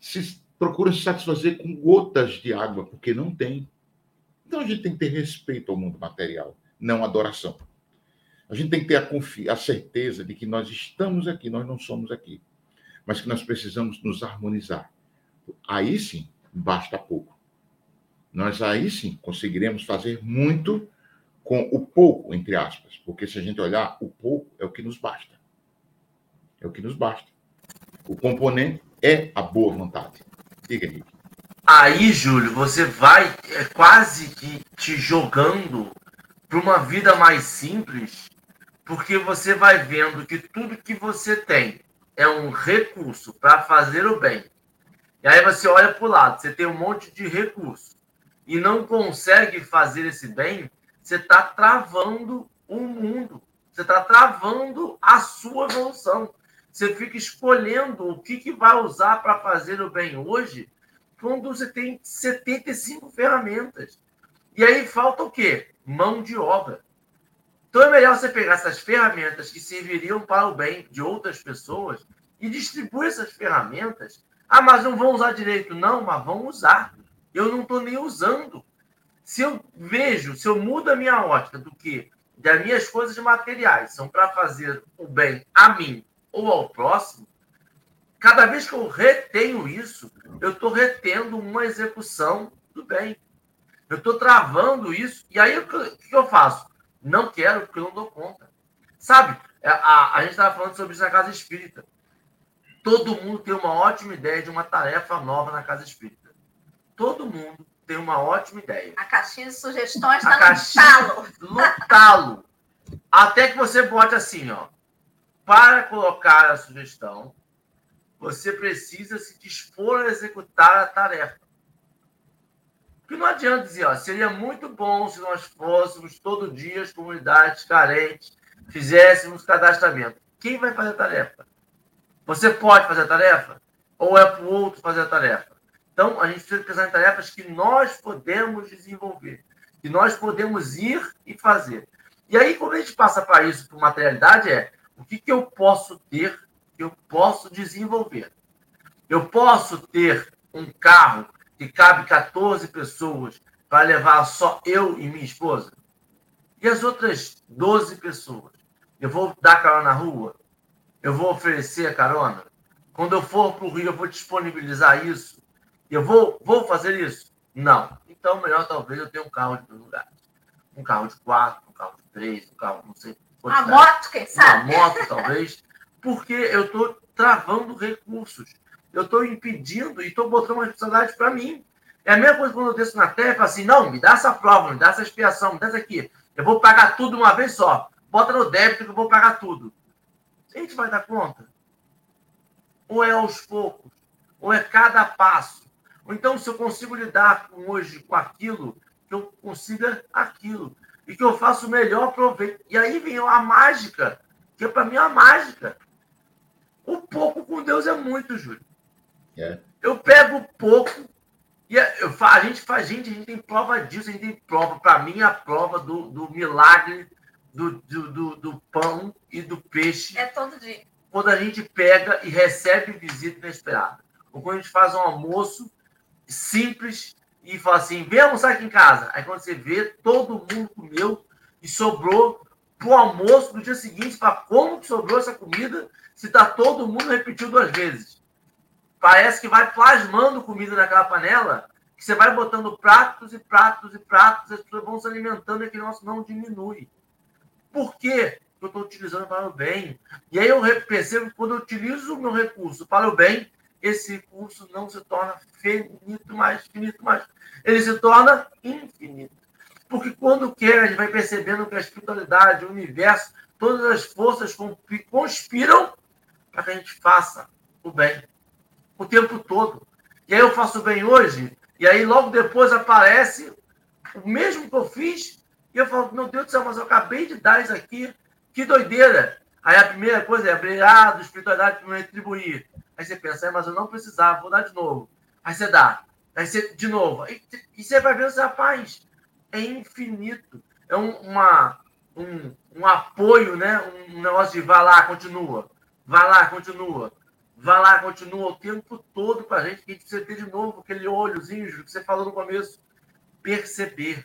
se procuram se satisfazer com gotas de água, porque não tem. Então a gente tem que ter respeito ao mundo material, não adoração. A gente tem que ter a, confi a certeza de que nós estamos aqui, nós não somos aqui, mas que nós precisamos nos harmonizar. Aí sim, basta pouco. Nós aí sim conseguiremos fazer muito com o pouco, entre aspas, porque se a gente olhar, o pouco é o que nos basta. É o que nos basta. O componente é a boa vontade. Diga, Henrique. Aí, Júlio, você vai é, quase que te jogando para uma vida mais simples, porque você vai vendo que tudo que você tem é um recurso para fazer o bem e aí você olha para o lado, você tem um monte de recurso e não consegue fazer esse bem, você está travando o mundo, você está travando a sua evolução. Você fica escolhendo o que, que vai usar para fazer o bem hoje, quando você tem 75 ferramentas. E aí falta o quê? Mão de obra. Então é melhor você pegar essas ferramentas que serviriam para o bem de outras pessoas e distribuir essas ferramentas ah, mas não vão usar direito. Não, mas vão usar. Eu não estou nem usando. Se eu vejo, se eu mudo a minha ótica do que das minhas coisas materiais são para fazer o bem a mim ou ao próximo, cada vez que eu retenho isso, eu estou retendo uma execução do bem. Eu estou travando isso. E aí, o que eu faço? Não quero, porque eu não dou conta. Sabe? A, a, a gente estava falando sobre isso na casa espírita. Todo mundo tem uma ótima ideia de uma tarefa nova na casa espírita. Todo mundo tem uma ótima ideia. A caixinha de sugestões está no talo. No talo. Até que você bote assim, ó. Para colocar a sugestão, você precisa se dispor a executar a tarefa. Porque não adianta dizer, ó, seria muito bom se nós fôssemos todo dia as comunidades carentes, fizéssemos cadastramento. Quem vai fazer a tarefa? Você pode fazer a tarefa? Ou é para o outro fazer a tarefa? Então, a gente precisa pensar em tarefas que nós podemos desenvolver, que nós podemos ir e fazer. E aí, quando a gente passa para isso, para materialidade, é O que, que eu posso ter, que eu posso desenvolver? Eu posso ter um carro que cabe 14 pessoas para levar só eu e minha esposa? E as outras 12 pessoas? Eu vou dar carona na rua? Eu vou oferecer a carona? Quando eu for para o Rio, eu vou disponibilizar isso? Eu vou, vou fazer isso? Não. Então, melhor talvez eu tenha um carro de dois lugares. Um carro de quatro, um carro de três, um carro, não sei. Uma moto, quem sabe? Uma moto, talvez. Porque eu estou travando recursos. Eu estou impedindo e estou botando uma responsabilidade para mim. É a mesma coisa quando eu desço na terra e falo assim: não, me dá essa prova, me dá essa expiação, me dá isso aqui. Eu vou pagar tudo uma vez só. Bota no débito que eu vou pagar tudo. A gente vai dar conta? Ou é aos poucos? Ou é cada passo? Ou então, se eu consigo lidar com hoje com aquilo, que eu consiga aquilo. E que eu faça o melhor proveito. E aí vem a mágica, que é para mim a mágica. O pouco com Deus é muito, Júlio. É. Eu pego pouco e eu, a gente faz, gente, a gente tem prova disso, a gente tem prova, para mim, a prova do, do milagre do, do, do, do, pão e do peixe. É todo dia. Quando a gente pega e recebe visita inesperada. Ou quando a gente faz um almoço simples e fala assim: vem almoçar aqui em casa. Aí quando você vê, todo mundo comeu e sobrou pro almoço do dia seguinte. Para como que sobrou essa comida se tá todo mundo repetiu duas vezes? Parece que vai plasmando comida naquela panela, que você vai botando pratos e pratos e pratos, as pessoas vão se alimentando e aquele nosso não diminui. Por quê? eu estou utilizando para o bem. E aí eu percebo que quando eu utilizo o meu recurso para o bem, esse recurso não se torna finito mais, finito mais. Ele se torna infinito. Porque quando quer, a gente vai percebendo que a espiritualidade, o universo, todas as forças conspiram para que a gente faça o bem. O tempo todo. E aí eu faço o bem hoje, e aí logo depois aparece o mesmo que eu fiz, e eu falo, meu Deus do céu, mas eu acabei de dar isso aqui, que doideira. Aí a primeira coisa é, obrigado, espiritualidade, por me retribuir. Aí você pensa, é, mas eu não precisava, vou dar de novo. Aí você dá. Aí você, de novo. E, e você vai ver, você, rapaz, é infinito. É um, uma, um, um apoio, né? Um negócio de vai lá, continua. Vai lá, continua. Vai lá, continua o tempo todo para a gente, que a gente precisa ter de novo aquele olhozinho que você falou no começo. Perceber.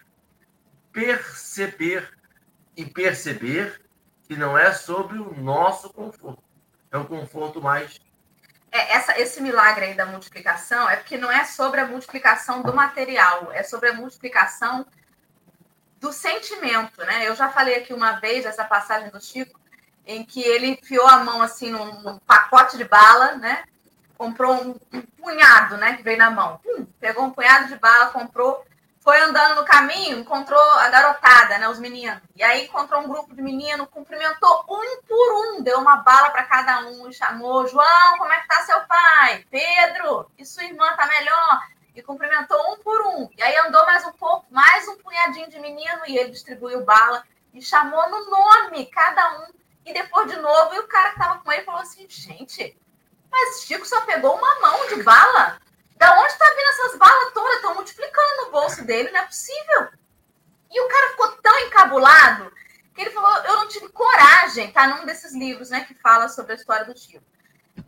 Perceber. E perceber que não é sobre o nosso conforto. É um conforto mais é, essa, esse milagre aí da multiplicação é porque não é sobre a multiplicação do material, é sobre a multiplicação do sentimento, né? Eu já falei aqui uma vez essa passagem do Chico, em que ele enfiou a mão assim num, num pacote de bala, né? Comprou um, um, punhado, né? Que veio na mão. Hum, pegou um punhado de bala, comprou foi andando no caminho, encontrou a garotada, né, os meninos. E aí encontrou um grupo de meninos, cumprimentou um por um, deu uma bala para cada um chamou: João, como é que tá seu pai? Pedro, e sua irmã tá melhor? E cumprimentou um por um. E aí andou mais um pouco, mais um punhadinho de menino e ele distribuiu bala e chamou no nome cada um. E depois de novo, e o cara que tava com ele falou assim: gente, mas Chico só pegou uma mão de bala. Da onde tá vindo essas balas todas? Estão multiplicando no bolso dele, não é possível. E o cara ficou tão encabulado que ele falou: Eu não tive coragem, tá num desses livros, né, que fala sobre a história do Chico.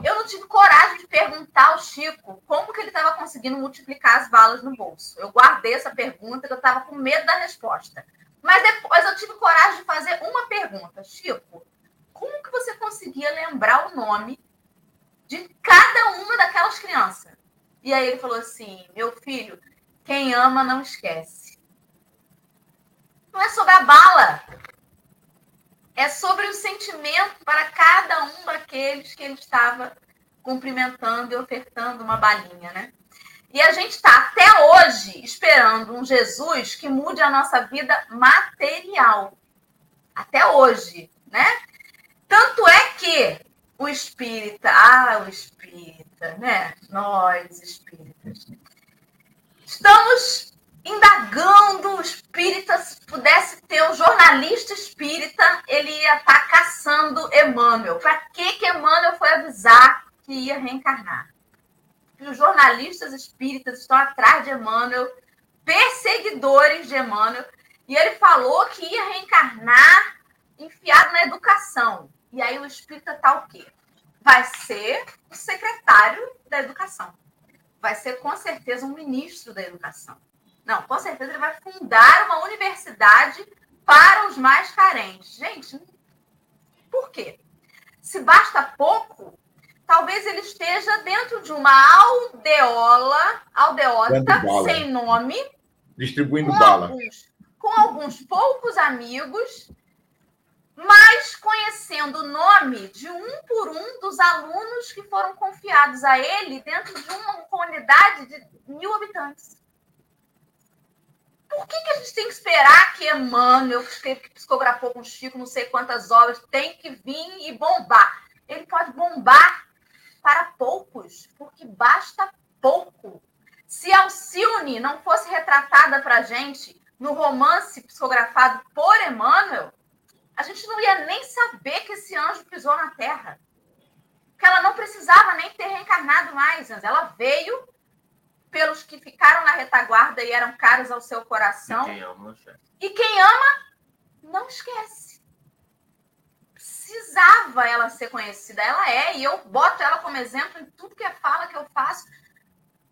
Eu não tive coragem de perguntar ao Chico como que ele estava conseguindo multiplicar as balas no bolso. Eu guardei essa pergunta, que eu estava com medo da resposta. Mas depois eu tive coragem de fazer uma pergunta. Chico, como que você conseguia lembrar o nome de cada uma daquelas crianças? E aí ele falou assim: meu filho, quem ama não esquece. Não é sobre a bala. É sobre o sentimento para cada um daqueles que ele estava cumprimentando e ofertando uma balinha, né? E a gente está até hoje esperando um Jesus que mude a nossa vida material. Até hoje, né? Tanto é que o espírita, ah, o espírita, né? Nós, espíritas. Estamos indagando o espírita, se pudesse ter um jornalista espírita, ele ia estar tá caçando Emmanuel. Para que que Emmanuel foi avisar que ia reencarnar? Os jornalistas espíritas estão atrás de Emmanuel, perseguidores de Emmanuel, e ele falou que ia reencarnar enfiado na educação. E aí o espírita tá o quê? Vai ser o secretário da educação. Vai ser com certeza um ministro da educação. Não, com certeza ele vai fundar uma universidade para os mais carentes. Gente, por quê? Se basta pouco, talvez ele esteja dentro de uma aldeola, aldeota, sem nome, distribuindo com bala. Alguns, com alguns poucos amigos, mas conhecendo o nome de um por um dos alunos que foram confiados a ele dentro de uma comunidade de mil habitantes. Por que, que a gente tem que esperar que Emmanuel, que psicografou com Chico não sei quantas obras, tem que vir e bombar? Ele pode bombar para poucos, porque basta pouco. Se Alcione não fosse retratada para a gente no romance psicografado por Emmanuel, a gente não ia nem saber que esse anjo pisou na Terra. Porque ela não precisava nem ter reencarnado mais. Ela veio pelos que ficaram na retaguarda e eram caros ao seu coração. E quem ama, não esquece. E quem ama, não esquece. Precisava ela ser conhecida. Ela é, e eu boto ela como exemplo em tudo que é fala que eu faço.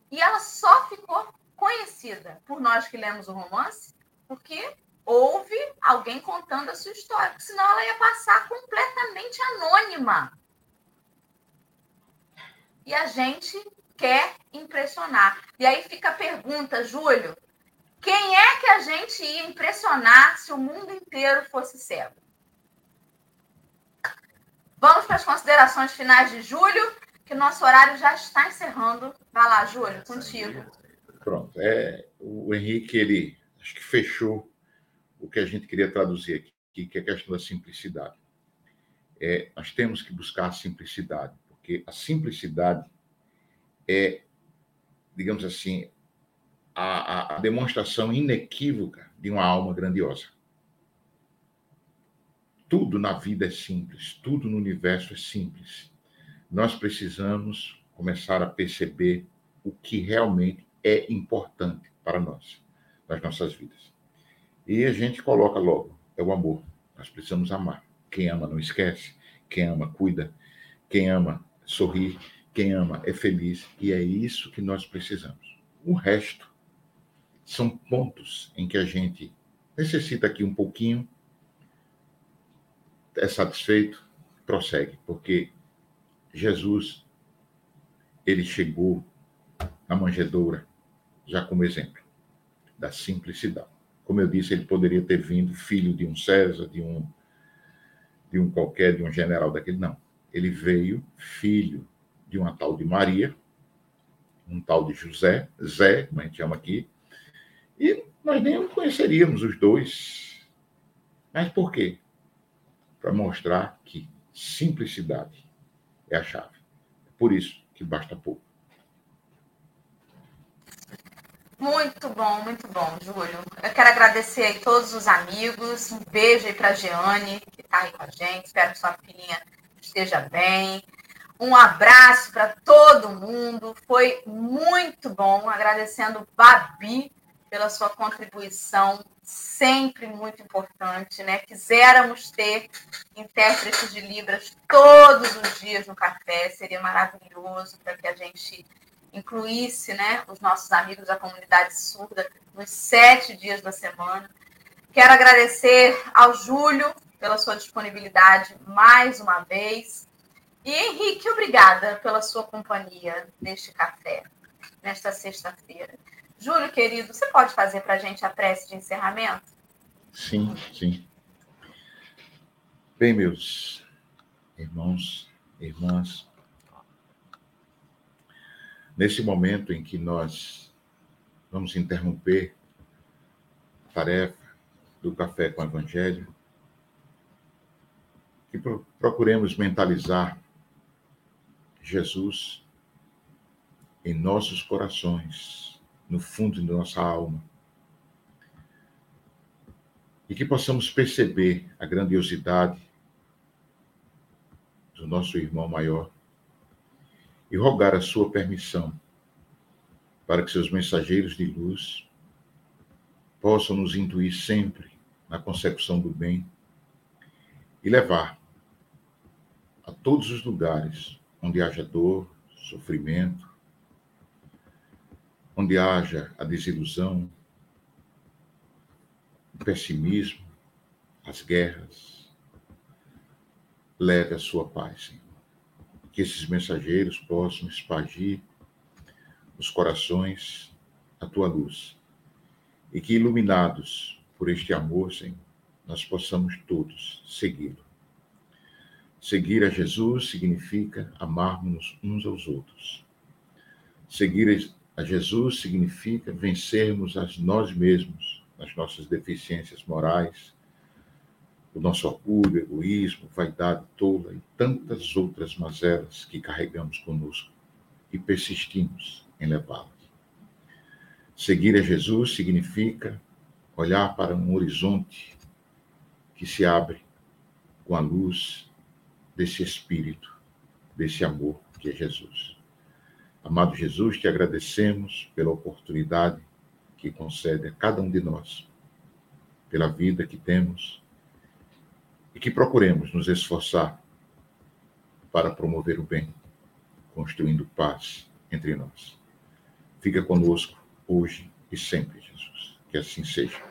E ela só ficou conhecida por nós que lemos o romance, porque houve alguém contando a sua história, senão ela ia passar completamente anônima. E a gente quer impressionar. E aí fica a pergunta, Júlio: quem é que a gente ia impressionar se o mundo inteiro fosse cego? Vamos para as considerações finais de Júlio, que nosso horário já está encerrando. Vai lá, Júlio, contigo. Pronto. É, o Henrique, ele acho que fechou o que a gente queria traduzir aqui, que é a questão da simplicidade. É, nós temos que buscar a simplicidade, porque a simplicidade é, digamos assim, a, a, demonstração inequívoca de uma alma grandiosa. Tudo na vida é simples, tudo no universo é simples. Nós precisamos começar a perceber o que realmente é importante para nós, nas nossas vidas. E a gente coloca logo, é o amor. Nós precisamos amar. Quem ama não esquece, quem ama cuida, quem ama sorri, quem ama é feliz e é isso que nós precisamos. O resto são pontos em que a gente necessita aqui um pouquinho, é satisfeito, prossegue, porque Jesus ele chegou na manjedoura já como exemplo da simplicidade. Como eu disse, ele poderia ter vindo filho de um César, de um de um qualquer, de um general daquele não. Ele veio filho de uma tal de Maria, um tal de José, Zé, como a gente chama aqui, e nós nem conheceríamos os dois. Mas por quê? Para mostrar que simplicidade é a chave. Por isso que basta pouco. Muito bom, muito bom, Júlio. Eu quero agradecer aí todos os amigos. Um beijo aí para a Jeane, que está aí com a gente. Espero que sua filhinha esteja bem. Um abraço para todo mundo. Foi muito bom. Agradecendo Babi pela sua contribuição, sempre muito importante, né? Quiséramos ter intérpretes de Libras todos os dias no café, seria maravilhoso para que a gente incluísse né, os nossos amigos da comunidade surda nos sete dias da semana. Quero agradecer ao Júlio pela sua disponibilidade mais uma vez. E Henrique, obrigada pela sua companhia neste café, nesta sexta-feira. Júlio, querido, você pode fazer para a gente a prece de encerramento? Sim, sim. Bem, meus irmãos, irmãs, nesse momento em que nós vamos interromper a tarefa do café com o Evangelho, que procuremos mentalizar Jesus em nossos corações, no fundo de nossa alma. E que possamos perceber a grandiosidade do nosso irmão maior e rogar a sua permissão para que seus mensageiros de luz possam nos intuir sempre na concepção do bem e levar a todos os lugares onde haja dor, sofrimento, onde haja a desilusão, o pessimismo, as guerras. Leve a sua paz, Senhor. Que esses mensageiros possam expandir os corações a tua luz. E que, iluminados por este amor, Senhor, nós possamos todos segui-lo. Seguir a Jesus significa amarmos uns aos outros. Seguir a Jesus significa vencermos a nós mesmos, as nossas deficiências morais, o nosso orgulho, egoísmo, vaidade tola e tantas outras mazelas que carregamos conosco e persistimos em levá-las. Seguir a Jesus significa olhar para um horizonte que se abre com a luz desse Espírito, desse amor que é Jesus. Amado Jesus, te agradecemos pela oportunidade que concede a cada um de nós, pela vida que temos e que procuremos nos esforçar para promover o bem, construindo paz entre nós. Fica conosco hoje e sempre, Jesus. Que assim seja.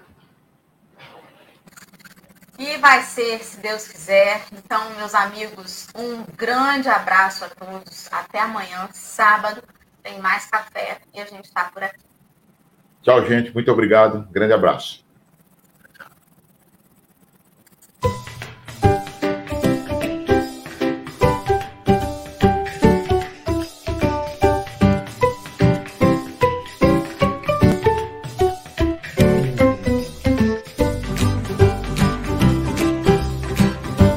E vai ser, se Deus quiser. Então, meus amigos, um grande abraço a todos. Até amanhã, sábado. Tem mais café e a gente está por aqui. Tchau, gente. Muito obrigado. Grande abraço.